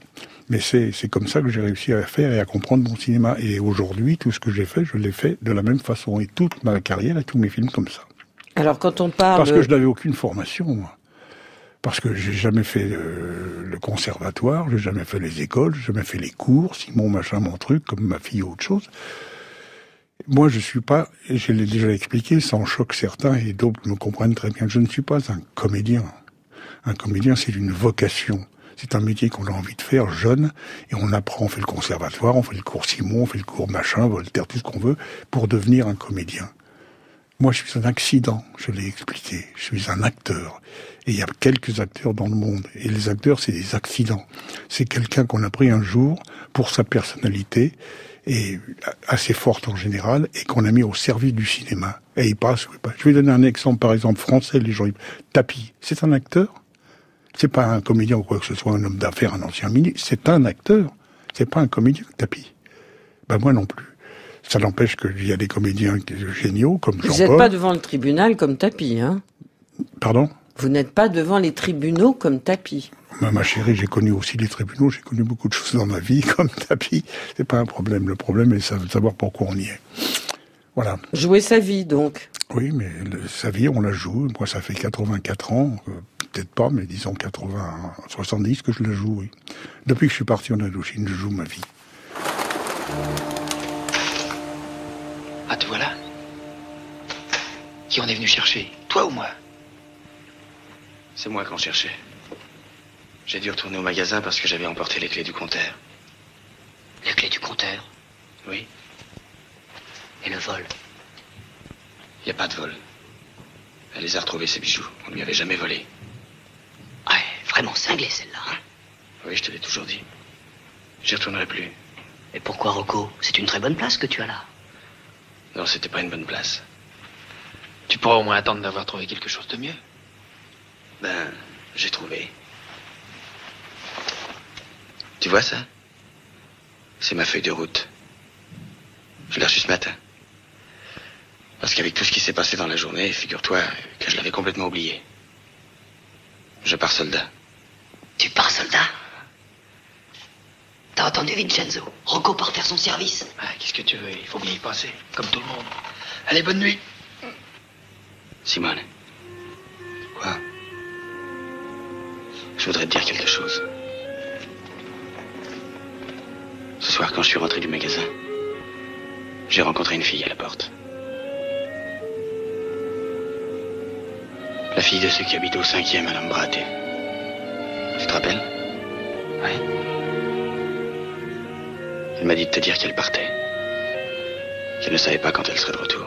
Mais c'est, c'est comme ça que j'ai réussi à faire et à comprendre mon cinéma. Et aujourd'hui, tout ce que j'ai fait, je l'ai fait de la même façon. Et toute ma carrière et tous mes films comme ça. Alors quand on parle... Parce que je n'avais aucune formation, moi. Parce que j'ai jamais fait euh, le conservatoire, j'ai jamais fait les écoles, j'ai jamais fait les cours, Simon machin mon truc, comme ma fille ou autre chose. Moi, je suis pas, et je l'ai déjà expliqué, sans choc certains, et d'autres me comprennent très bien, je ne suis pas un comédien. Un comédien, c'est une vocation. C'est un métier qu'on a envie de faire jeune, et on apprend, on fait le conservatoire, on fait le cours Simon, on fait le cours machin, Voltaire, tout ce qu'on veut, pour devenir un comédien. Moi, je suis un accident, je l'ai expliqué. Je suis un acteur. Et il y a quelques acteurs dans le monde. Et les acteurs, c'est des accidents. C'est quelqu'un qu'on a pris un jour pour sa personnalité, et assez forte en général, et qu'on a mis au service du cinéma. Et il passe, je vais donner un exemple, par exemple, français, les gens, Tapi, c'est un acteur c'est pas un comédien ou quoi que ce soit, un homme d'affaires, un ancien ministre. C'est un acteur. C'est pas un comédien, Tapi. Ben moi non plus. Ça n'empêche qu'il y a des comédiens géniaux comme Jean-Paul. Vous n'êtes pas devant le tribunal comme Tapi, hein Pardon? Vous n'êtes pas devant les tribunaux comme Tapi. Ma, ma chérie, j'ai connu aussi les tribunaux. J'ai connu beaucoup de choses dans ma vie [laughs] comme Tapi. C'est pas un problème. Le problème est de savoir pourquoi on y est. Voilà. Jouer sa vie, donc. Oui, mais le, sa vie, on la joue. Moi, ça fait 84 ans. Euh, peut-être pas, mais disons 80, 70 que je la joue, oui. Depuis que je suis parti en Indochine, je joue ma vie. Ah, te voilà Qui on est venu chercher? Toi ou moi? C'est moi qu'on cherchait. J'ai dû retourner au magasin parce que j'avais emporté les clés du compteur. Les clés du compteur? Oui. Et le vol? Il n'y a pas de vol. Elle les a retrouvés, ses bijoux. On lui avait jamais volé. Ouais, vraiment cinglée celle-là, hein? Oui, je te l'ai toujours dit. J'y retournerai plus. Et pourquoi, Rocco? C'est une très bonne place que tu as là. Non, c'était pas une bonne place. Tu pourras au moins attendre d'avoir trouvé quelque chose de mieux. Ben, j'ai trouvé. Tu vois ça? C'est ma feuille de route. Je l'ai reçue ce matin. Parce qu'avec tout ce qui s'est passé dans la journée, figure-toi que je l'avais complètement oublié. Je pars soldat. Tu pars soldat? Entendu Vincenzo Rocco part faire son service. Ah, Qu'est-ce que tu veux? Il faut bien y passer, comme tout le monde. Allez, bonne nuit. Simone. Quoi? Je voudrais te dire quelque chose. Ce soir, quand je suis rentré du magasin, j'ai rencontré une fille à la porte. La fille de ceux qui habitent au cinquième à Lambrate. Tu te rappelles? Oui. Elle m'a dit de te dire qu'elle partait. Qu'elle ne savait pas quand elle serait de retour.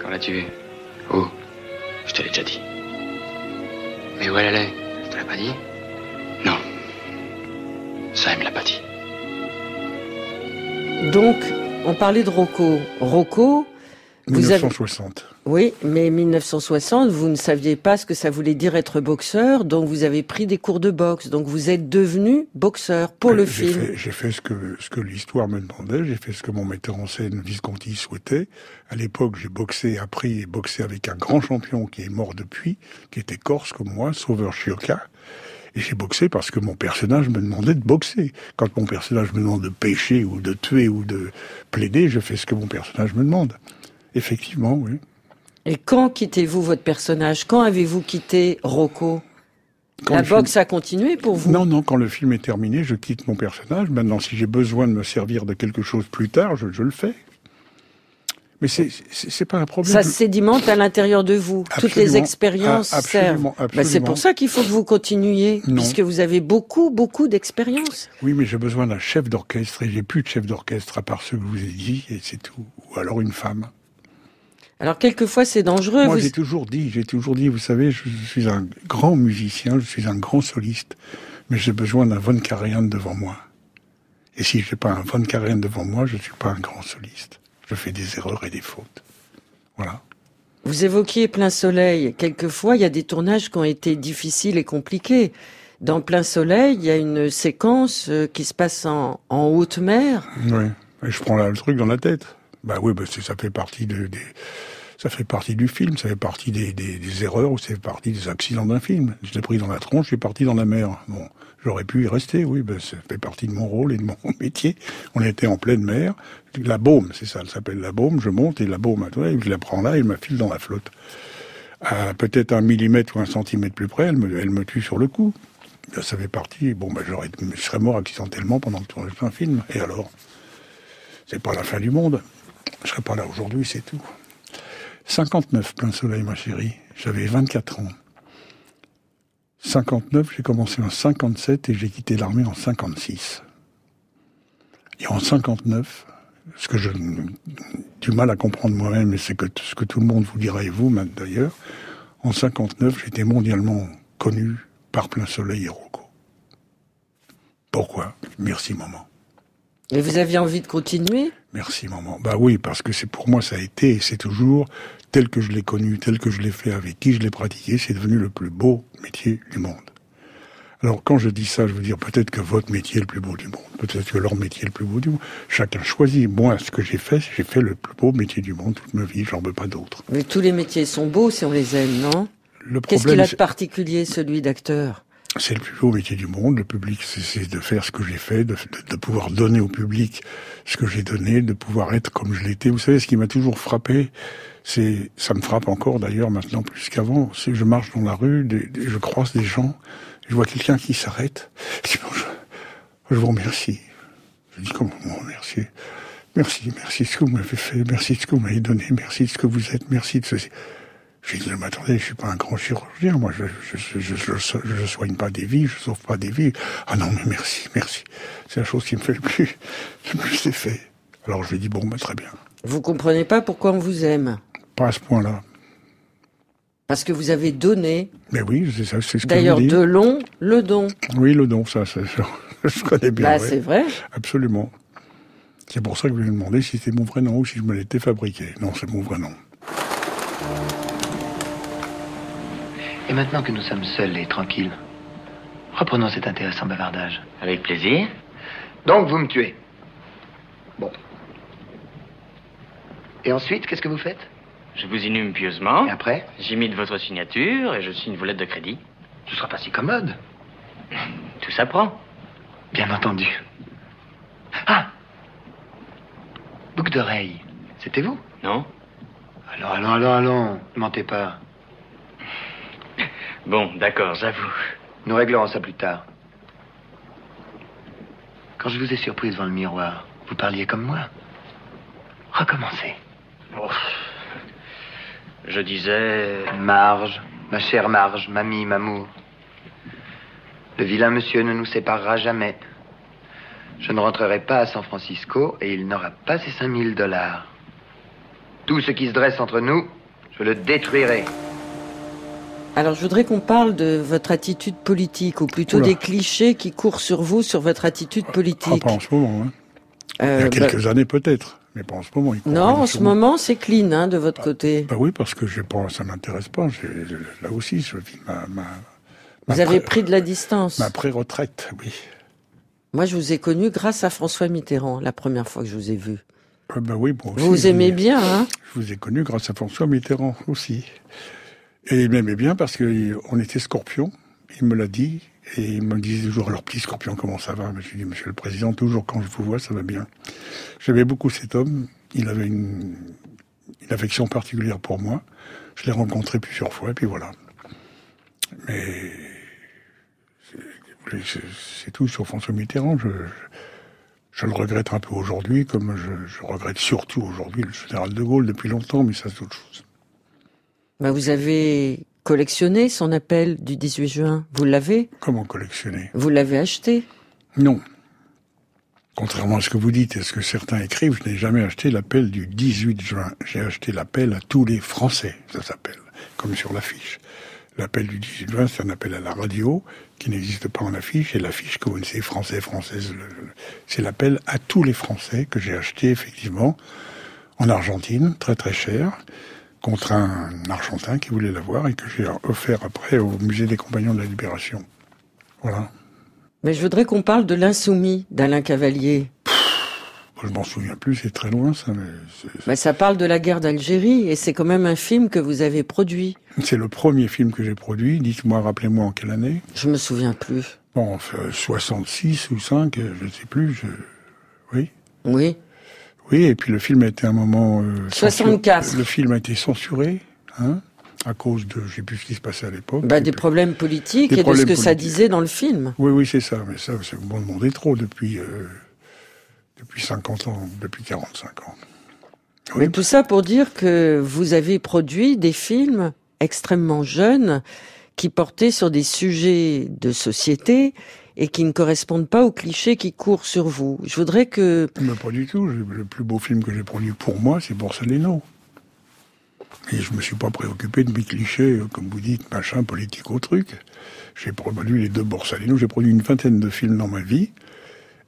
Quand l'as-tu vue? Où? Je te l'ai déjà dit. Mais où elle allait? Elle te l'a pas dit? Non. Ça, elle me l'a pas dit. Donc, on parlait de Rocco. Rocco, vous avez... 1960. Oui, mais 1960, vous ne saviez pas ce que ça voulait dire être boxeur, donc vous avez pris des cours de boxe. Donc vous êtes devenu boxeur pour le film. J'ai fait ce que, ce que l'histoire me demandait, j'ai fait ce que mon metteur en scène Visconti souhaitait. À l'époque, j'ai boxé, appris et boxé avec un grand champion qui est mort depuis, qui était corse comme moi, Sauveur Chioka. Et j'ai boxé parce que mon personnage me demandait de boxer. Quand mon personnage me demande de pêcher ou de tuer ou de plaider, je fais ce que mon personnage me demande. Effectivement, oui. Et quand quittez-vous votre personnage? Quand avez-vous quitté Rocco? Quand La film- boxe a continué pour vous? Non, non, quand le film est terminé, je quitte mon personnage. Maintenant, si j'ai besoin de me servir de quelque chose plus tard, je, je le fais. Mais c'est pas un problème. Ça sédimente à l'intérieur de vous. Toutes les expériences Ah, servent. C'est pour ça qu'il faut que vous continuiez, Non. puisque vous avez beaucoup, beaucoup d'expérience. Oui, mais j'ai besoin d'un chef d'orchestre et j'ai plus de chef d'orchestre à part ceux que je vous ai dit et c'est tout. Ou alors une femme. Alors quelquefois c'est dangereux. Moi, vous- j'ai toujours dit, j'ai toujours dit, vous savez, je, je suis un grand musicien, je suis un grand soliste, mais j'ai besoin d'un Von Karajan devant moi. Et si j'ai pas un Von Karajan devant moi, je suis pas un grand soliste. Je fais des erreurs et des fautes. Voilà. Vous évoquiez Plein Soleil. Quelquefois, il y a des tournages qui ont été difficiles et compliqués. Dans Plein Soleil, il y a une séquence euh, qui se passe en, en haute mer. Oui. Et je prends là le truc dans la tête. Bah oui, bah ça fait partie de, des, ça fait partie du film, ça fait partie des, erreurs ou ça fait partie des accidents d'un film. Je l'ai pris dans la tronche, je suis parti dans la mer. Bon, j'aurais pu y rester, oui, bah, ça fait partie de mon rôle et de mon [laughs] métier. On était en pleine mer. La baume, c'est ça, elle s'appelle la baume. Je monte et la baume, je la prends là et elle me file dans la flotte. À peut-être un millimètre ou un centimètre plus près, elle me, tue sur le coup. Bah, Ça fait partie. Bon, bah, j'aurais, je serais mort accidentellement pendant le tournage d'un film. Et alors? C'est pas la fin du monde. Je serais pas là aujourd'hui, c'est tout. 59, plein soleil, ma chérie. J'avais 24 ans. 59, j'ai commencé en 57 et j'ai quitté l'armée en 56. Et en 59, ce que j'ai du mal à comprendre moi-même, et c'est ce que tout le monde vous dira et vous, d'ailleurs, en 59, j'étais mondialement connu par plein soleil et Rocco. Pourquoi? Merci maman. Et vous aviez envie de continuer? Merci maman. Bah oui, parce que c'est pour moi ça a été et c'est toujours tel que je l'ai connu, tel que je l'ai fait, avec qui je l'ai pratiqué, c'est devenu le plus beau métier du monde. Alors quand je dis ça, je veux dire peut-être que votre métier est le plus beau du monde, peut-être que leur métier est le plus beau du monde. Chacun choisit. Moi, ce que j'ai fait, j'ai fait le plus beau métier du monde toute ma vie. J'en veux pas d'autre. Mais tous les métiers sont beaux si on les aime, non? Le Qu'est-ce qu'il a de particulier, celui d'acteur? C'est le plus beau métier du monde. Le public, c'est de faire ce que j'ai fait, de, pouvoir donner au public ce que j'ai donné, de pouvoir être comme je l'étais. Vous savez, ce qui m'a toujours frappé, c'est, ça me frappe encore d'ailleurs maintenant plus qu'avant, c'est que je marche dans la rue, je croise des gens, je vois quelqu'un qui s'arrête, [laughs] je, je, vous remercie. Je dis comment vous remercier Merci, merci de ce que vous m'avez fait, merci de ce que vous m'avez donné, merci de ce que vous êtes, merci de ceci. J'ai dit, mais attendez, je suis pas un grand chirurgien, moi, je, je, je, je, je soigne pas des vies, je sauve pas des vies. Ah non, mais merci, merci. C'est la chose qui me fait le plus, [laughs] le plus effet. Alors je lui ai dit, bon, bah, très bien. Vous comprenez pas pourquoi on vous aime Pas à ce point-là. Parce que vous avez donné. Mais oui, c'est ça, c'est ce que D'ailleurs, de long, le don. Oui, le don, ça, ça [laughs] je connais bien. Bah, ouais. c'est vrai. Absolument. C'est pour ça que je lui ai demandé si c'était mon vrai nom ou si je me l'étais fabriqué. Non, c'est mon vrai nom. Et maintenant que nous sommes seuls et tranquilles, reprenons cet intéressant bavardage. Avec plaisir. Donc vous me tuez. Bon. Et ensuite, qu'est-ce que vous faites? Je vous inhume pieusement. Et après? J'imite votre signature et je signe vos lettres de crédit. Ce sera pas si commode. Tout s'apprend. Bien entendu. Ah Boucle d'oreille. C'était vous? Non Allons, allons, allons, allons. Ne mentez pas. Bon, d'accord, j'avoue. Nous réglerons ça plus tard. Quand je vous ai surpris devant le miroir, vous parliez comme moi. Recommencez. Oh. Je disais... Marge, ma chère Marge, mamie, mamour. Le vilain monsieur ne nous séparera jamais. Je ne rentrerai pas à San Francisco et il n'aura pas ses 5000 dollars. Tout ce qui se dresse entre nous, je le détruirai. Alors, je voudrais qu'on parle de votre attitude politique, ou plutôt Oula. des clichés qui courent sur vous, sur votre attitude Ah, politique. pas en ce moment, hein. Euh, Il y a quelques bah- années peut-être, mais pas en ce moment. Non, en ce moment, c'est clean, hein, de votre côté. Bah oui, parce que j'ai pas, ça m'intéresse pas. Je- Là aussi, je vis ma, ma, ma Vous avez pris de la distance. ma pré-retraite, oui. Moi, je vous ai connu grâce à François Mitterrand, la première fois que je vous ai vu. Euh, bah oui, aussi, Vous je- aimez bien, hein Je vous ai connu grâce à François Mitterrand aussi. Et il m'aimait bien parce qu'on était scorpion. Il me l'a dit. Et il me disait toujours, alors petit scorpion, comment ça va? Je lui dis, monsieur le président, toujours quand je vous vois, ça va bien. J'aimais beaucoup cet homme. Il avait une, une affection particulière pour moi. Je l'ai rencontré plusieurs fois, et puis voilà. Mais c'est- tout sur François Mitterrand. Je, je, je le regrette un peu aujourd'hui, comme je, je regrette surtout aujourd'hui le général de Gaulle depuis longtemps, mais ça c'est autre chose. Bah, Vous avez collectionné son appel du 18 juin. Vous l'avez? Comment collectionner? Vous l'avez acheté? Non. Contrairement à ce que vous dites et ce que certains écrivent, je n'ai jamais acheté l'appel du 18 juin. J'ai acheté l'appel à tous les Français, ça s'appelle, comme sur l'affiche. L'appel du 18 juin, c'est un appel à la radio qui n'existe pas en affiche, et l'affiche que vous connaissez, français, française, c'est l'appel à tous les Français que j'ai acheté effectivement en Argentine, très très cher, contre un Argentin qui voulait l'avoir et que j'ai offert après au musée des Compagnons de la Libération. Voilà. Mais je voudrais qu'on parle de l'insoumis d'Alain Cavalier. Je m'en souviens plus, c'est très loin ça, mais ça parle de la guerre d'Algérie et c'est quand même un film que vous avez produit. c'est le premier film que j'ai produit. Dites-moi, rappelez-moi en quelle année Je me souviens plus. Bon, enfin, 66 ou 5, euh, je ne sais plus. Je... Oui. Oui. Oui, et puis le film a été un moment... euh, 64. censur- Le film a été censuré, hein, à cause de... Je sais plus ce qui se passait à l'époque. Bah, des problèmes politiques Des et de ce que ça disait dans le film. Oui, oui, c'est ça. Mais ça, c'est bon demander trop depuis, euh, depuis 50 ans, depuis 45 ans. Mais tout ça pour dire que vous avez produit des films extrêmement jeunes qui portaient sur des sujets de société et qui ne correspondent pas aux clichés qui courent sur vous. Je voudrais que... Mais pas du tout. Le plus beau film que j'ai produit pour moi, c'est Borsalino. Et je me suis pas préoccupé de mes clichés, euh, comme vous dites, machin, politique au truc. J'ai produit les deux Borsalino. J'ai produit une vingtaine de films dans ma vie.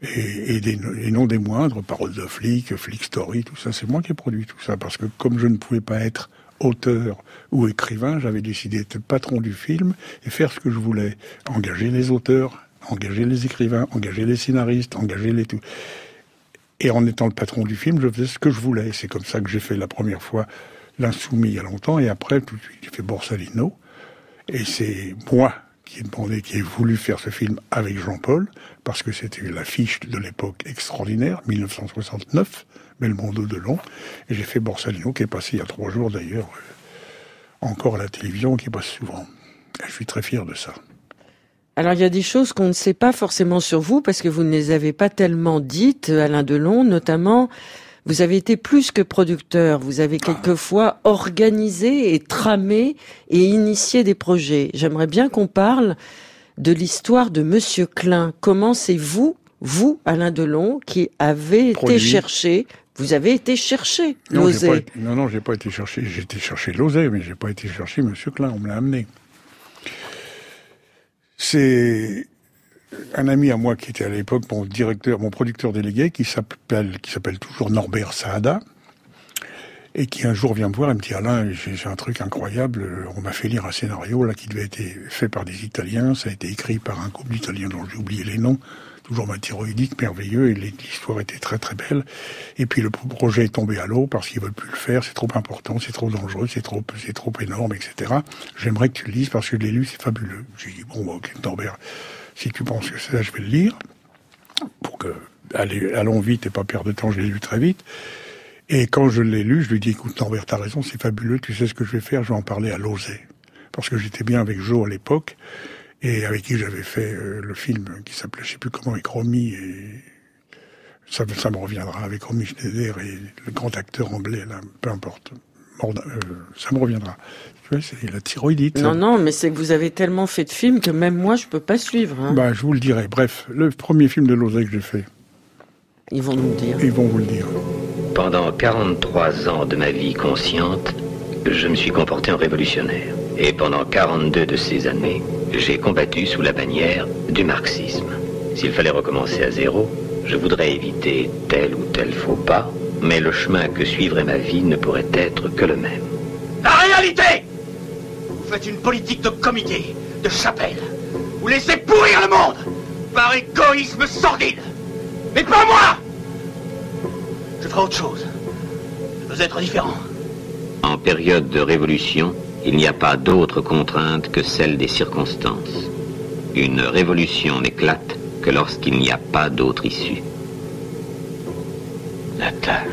Et, des, non des moindres, Paroles de flic, Flick Story, tout ça, c'est moi qui ai produit tout ça. Parce que comme je ne pouvais pas être auteur ou écrivain, j'avais décidé d'être patron du film et faire ce que je voulais. Engager les auteurs, engager les écrivains, engager les scénaristes, engager les tout. Et en étant le patron du film, je faisais ce que je voulais. C'est comme ça que j'ai fait la première fois L'Insoumis il y a longtemps, et après, tout de suite, j'ai fait Borsalino. Et c'est moi qui ait demandé, qui ait voulu faire ce film avec Jean-Paul, parce que c'était l'affiche de l'époque extraordinaire, 1969, Belmondo de Long. Et j'ai fait Borsalino, qui est passé il y a trois jours d'ailleurs, euh, encore à la télévision, qui passe souvent. Et je suis très fier de ça. Alors il y a des choses qu'on ne sait pas forcément sur vous parce que vous ne les avez pas tellement dites, Alain Delon, notamment vous avez été plus que producteur, vous avez quelquefois organisé et tramé et initié des projets. J'aimerais bien qu'on parle de l'histoire de Monsieur Klein. Comment c'est vous, vous, Alain Delon, qui avez été chercher vous avez été chercher l'osé. Non, non, j'ai pas été chercher. J'ai été chercher l'osé, mais j'ai pas été chercher Monsieur Klein. On me l'a amené. C'est un ami à moi qui était à l'époque mon directeur, mon producteur délégué, qui s'appelle, qui s'appelle toujours Norbert Saada, et qui un jour vient me voir et me dit Alain, j'ai un truc incroyable. On m'a fait lire un scénario là qui devait être fait par des Italiens. Ça a été écrit par un couple d'Italiens dont j'ai oublié les noms. Toujours ma thyroïdique, merveilleux, et l'histoire était très très belle. Et puis le projet est tombé à l'eau parce qu'ils veulent plus le faire. C'est trop important, c'est trop dangereux, c'est trop, c'est trop énorme, etc. J'aimerais que tu le lises parce que je l'ai lu, c'est fabuleux. J'ai dit bon, ok, Norbert si tu penses que c'est ça, je vais le lire. Pour que, allez, allons vite et pas perdre de temps, je l'ai lu très vite. Et quand je l'ai lu, je lui ai dit, écoute, Norbert, t'as raison, c'est fabuleux, tu sais ce que je vais faire, je vais en parler à Lozé. Parce que j'étais bien avec Joe à l'époque, et avec qui j'avais fait euh, le film qui s'appelait, je sais plus comment, avec Romy, et ça, ça me reviendra, avec Romy Schneider et le grand acteur anglais, là, peu importe. Euh, ça me reviendra c'est la thyroïdite. Non, non, mais c'est que vous avez tellement fait de films que même moi, je peux pas suivre. Hein. Bah, je vous le dirai. Bref, le premier film de Lozé que j'ai fait. Ils vont nous le dire. Ils vont vous le dire. Pendant 43 ans de ma vie consciente, je me suis comporté en révolutionnaire. Et pendant 42 de ces années, j'ai combattu sous la bannière du marxisme. S'il fallait recommencer à zéro, je voudrais éviter tel ou tel faux pas, mais le chemin que suivrait ma vie ne pourrait être que le même. La réalité vous faites une politique de comité, de chapelle. Vous laissez pourrir le monde par égoïsme sordide. Mais pas moi Je ferai autre chose. Je veux être différent. En période de révolution, il n'y a pas d'autre contrainte que celle des circonstances. Une révolution n'éclate que lorsqu'il n'y a pas d'autre issue. Natal.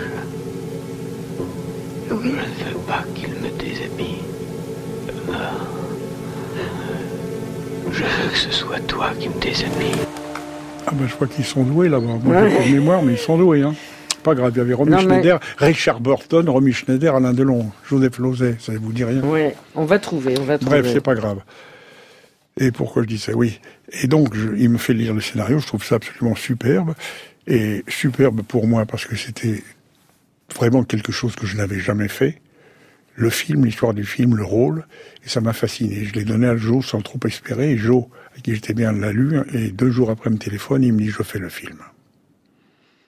Oui. Je ne veux pas qu'il me déshabille. Je veux que ce soit toi qui me déshabille. Ah ben je crois qu'ils sont doués là-bas. Moi j'ai pas de mémoire, mais ils sont doués. Hein. Pas grave, il y avait Romy Schneider, Richard Burton, Romy Schneider, Alain Delon, Joseph Lozet, ça ne vous dit rien Oui, on va trouver, on va trouver. Bref, c'est pas grave. Et pourquoi je dis ça Oui. Et donc, il me fait lire le scénario, je trouve ça absolument superbe. Et superbe pour moi parce que c'était vraiment quelque chose que je n'avais jamais fait le film, l'histoire du film, le rôle, et ça m'a fasciné. Je l'ai donné à Joe sans trop espérer, et Joe, avec qui j'étais bien, l'a lu, et deux jours après me téléphone, il me dit, je fais le film.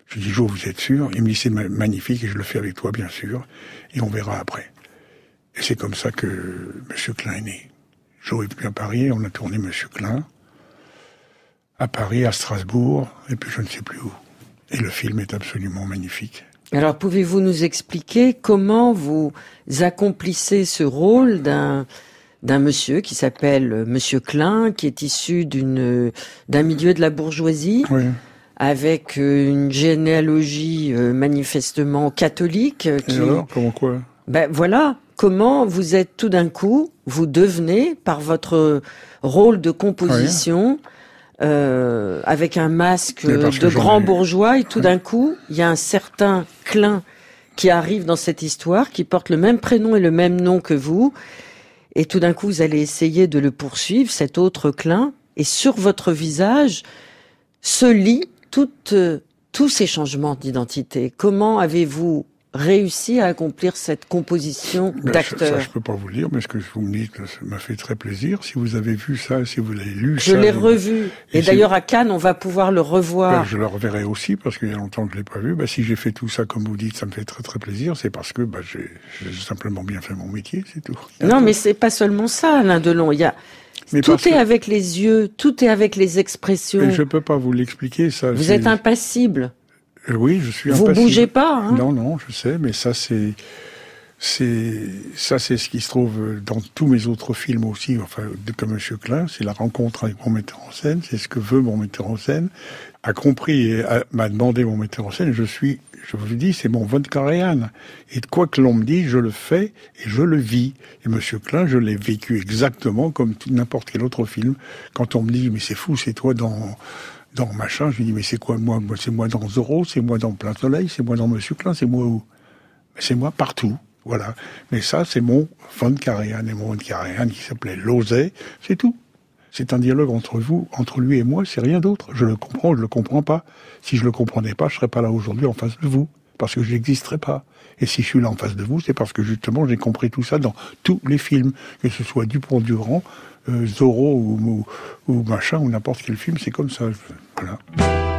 Je dis, Joe, vous êtes sûr? Il me dit, c'est magnifique, et je le fais avec toi, bien sûr, et on verra après. Et c'est comme ça que M. Klein est né. Joe est venu à Paris, on a tourné M. Klein, à Paris, à Strasbourg, et puis je ne sais plus où. Et le film est absolument magnifique. Alors, pouvez-vous nous expliquer comment vous accomplissez ce rôle d'un d'un monsieur qui s'appelle Monsieur Klein, qui est issu d'une d'un milieu de la bourgeoisie, avec une généalogie euh, manifestement catholique. Euh, qui... Et alors, comment quoi? Ben voilà, comment vous êtes tout d'un coup, vous devenez par votre rôle de composition. Euh, avec un masque de grand bourgeois, et tout d'un coup, il y a un certain Klein qui arrive dans cette histoire, qui porte le même prénom et le même nom que vous, et tout d'un coup, vous allez essayer de le poursuivre, cet autre Klein, et sur votre visage se lit toutes, euh, tous ces changements d'identité. Comment avez-vous réussi à accomplir cette composition ben, d'acteurs Ça, je peux pas vous le dire, mais ce que vous me dites, ça m'a fait très plaisir. Si vous avez vu ça, si vous l'avez lu, je l'ai revu. Et, d'ailleurs à Cannes, on va pouvoir le revoir. Ben, je le reverrai aussi parce qu'il y a longtemps que je l'ai pas vu. Ben, si j'ai fait tout ça comme vous dites, ça me fait très très plaisir. C'est parce que ben, j'ai simplement bien fait mon métier, c'est tout. Non, mais c'est pas seulement ça, Alain Delon. Il y a mais tout est avec les yeux, tout est avec les expressions. Mais je peux pas vous l'expliquer ça. Vous êtes impassible. Euh, oui, je suis Vous bougez pas, hein Non, non, je sais, mais ça c'est... c'est ça, c'est ce qui se trouve dans tous mes autres films aussi, enfin, comme Monsieur Klein, c'est la rencontre avec mon metteur en scène, c'est ce que veut mon metteur en scène, a compris et m'a demandé mon metteur en scène, je suis, je vous dis, c'est mon von Karajan. Et de quoi que l'on me dise, je le fais et je le vis. Et Monsieur Klein, je l'ai vécu exactement comme n'importe quel autre film. Quand on me dit, mais c'est fou, c'est toi dans, dans machin, je lui dis, mais c'est quoi? Moi, C'est moi dans Zorro, c'est moi dans Plein Soleil, c'est moi dans Monsieur Klein, c'est moi où? c'est moi partout. Voilà. Mais ça, c'est mon von Karajan et mon von Karajan qui s'appelait Lozay. C'est tout. C'est un dialogue entre vous, entre lui et moi, c'est rien d'autre. Je le comprends, je le comprends pas. Si je le comprenais pas, je serais pas là aujourd'hui en face de vous. Parce que je n'existerais pas. Et si je suis là en face de vous, c'est parce que justement, j'ai compris tout ça dans tous les films. Que ce soit Dupont-Durand, euh, Zorro ou, ou machin, ou n'importe quel film, c'est comme ça. Voilà.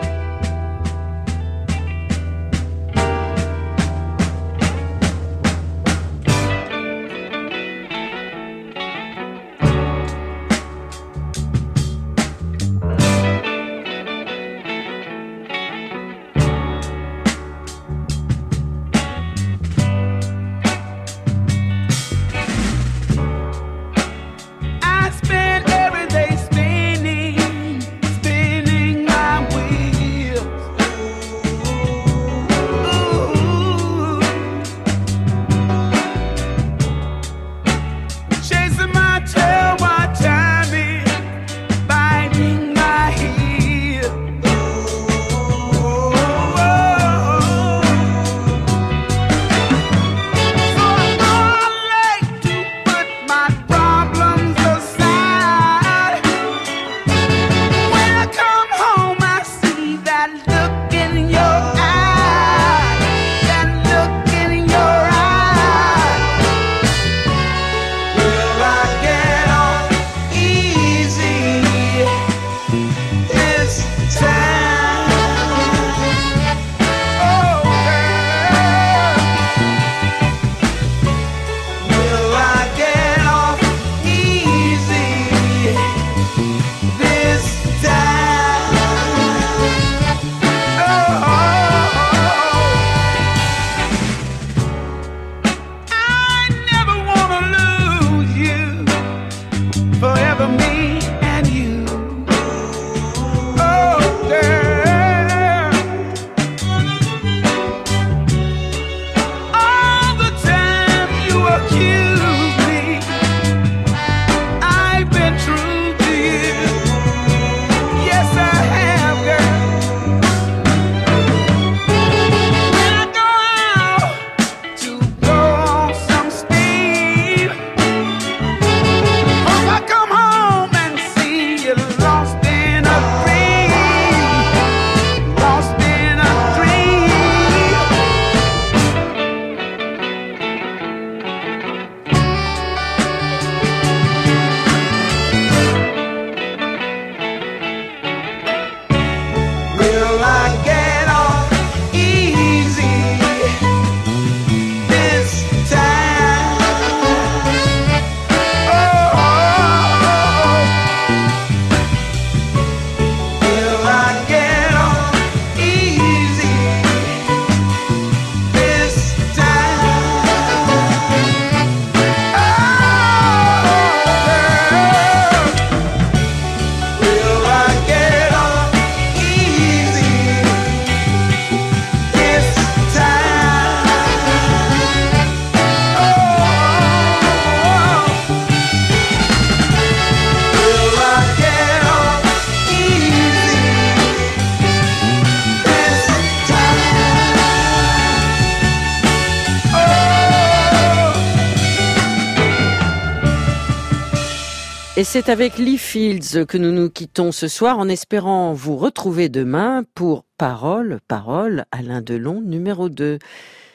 C'est avec Lee Fields que nous nous quittons ce soir en espérant vous retrouver demain pour Parole, Parole, Alain Delon, numéro 2.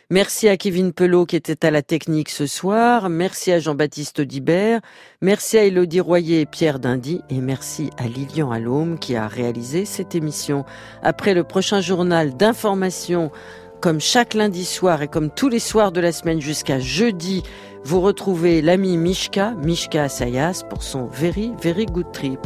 Merci à Kevin Pelot qui était à la technique ce soir. Merci à Jean-Baptiste Audibert. Merci à Élodie Royer et Pierre Dindy. Et merci à Lilian Allôme qui a réalisé cette émission. Après le prochain journal d'information, comme chaque lundi soir et comme tous les soirs de la semaine jusqu'à jeudi, vous retrouvez l'ami Mishka, Mishka Asayas, pour son Very, Very Good Trip.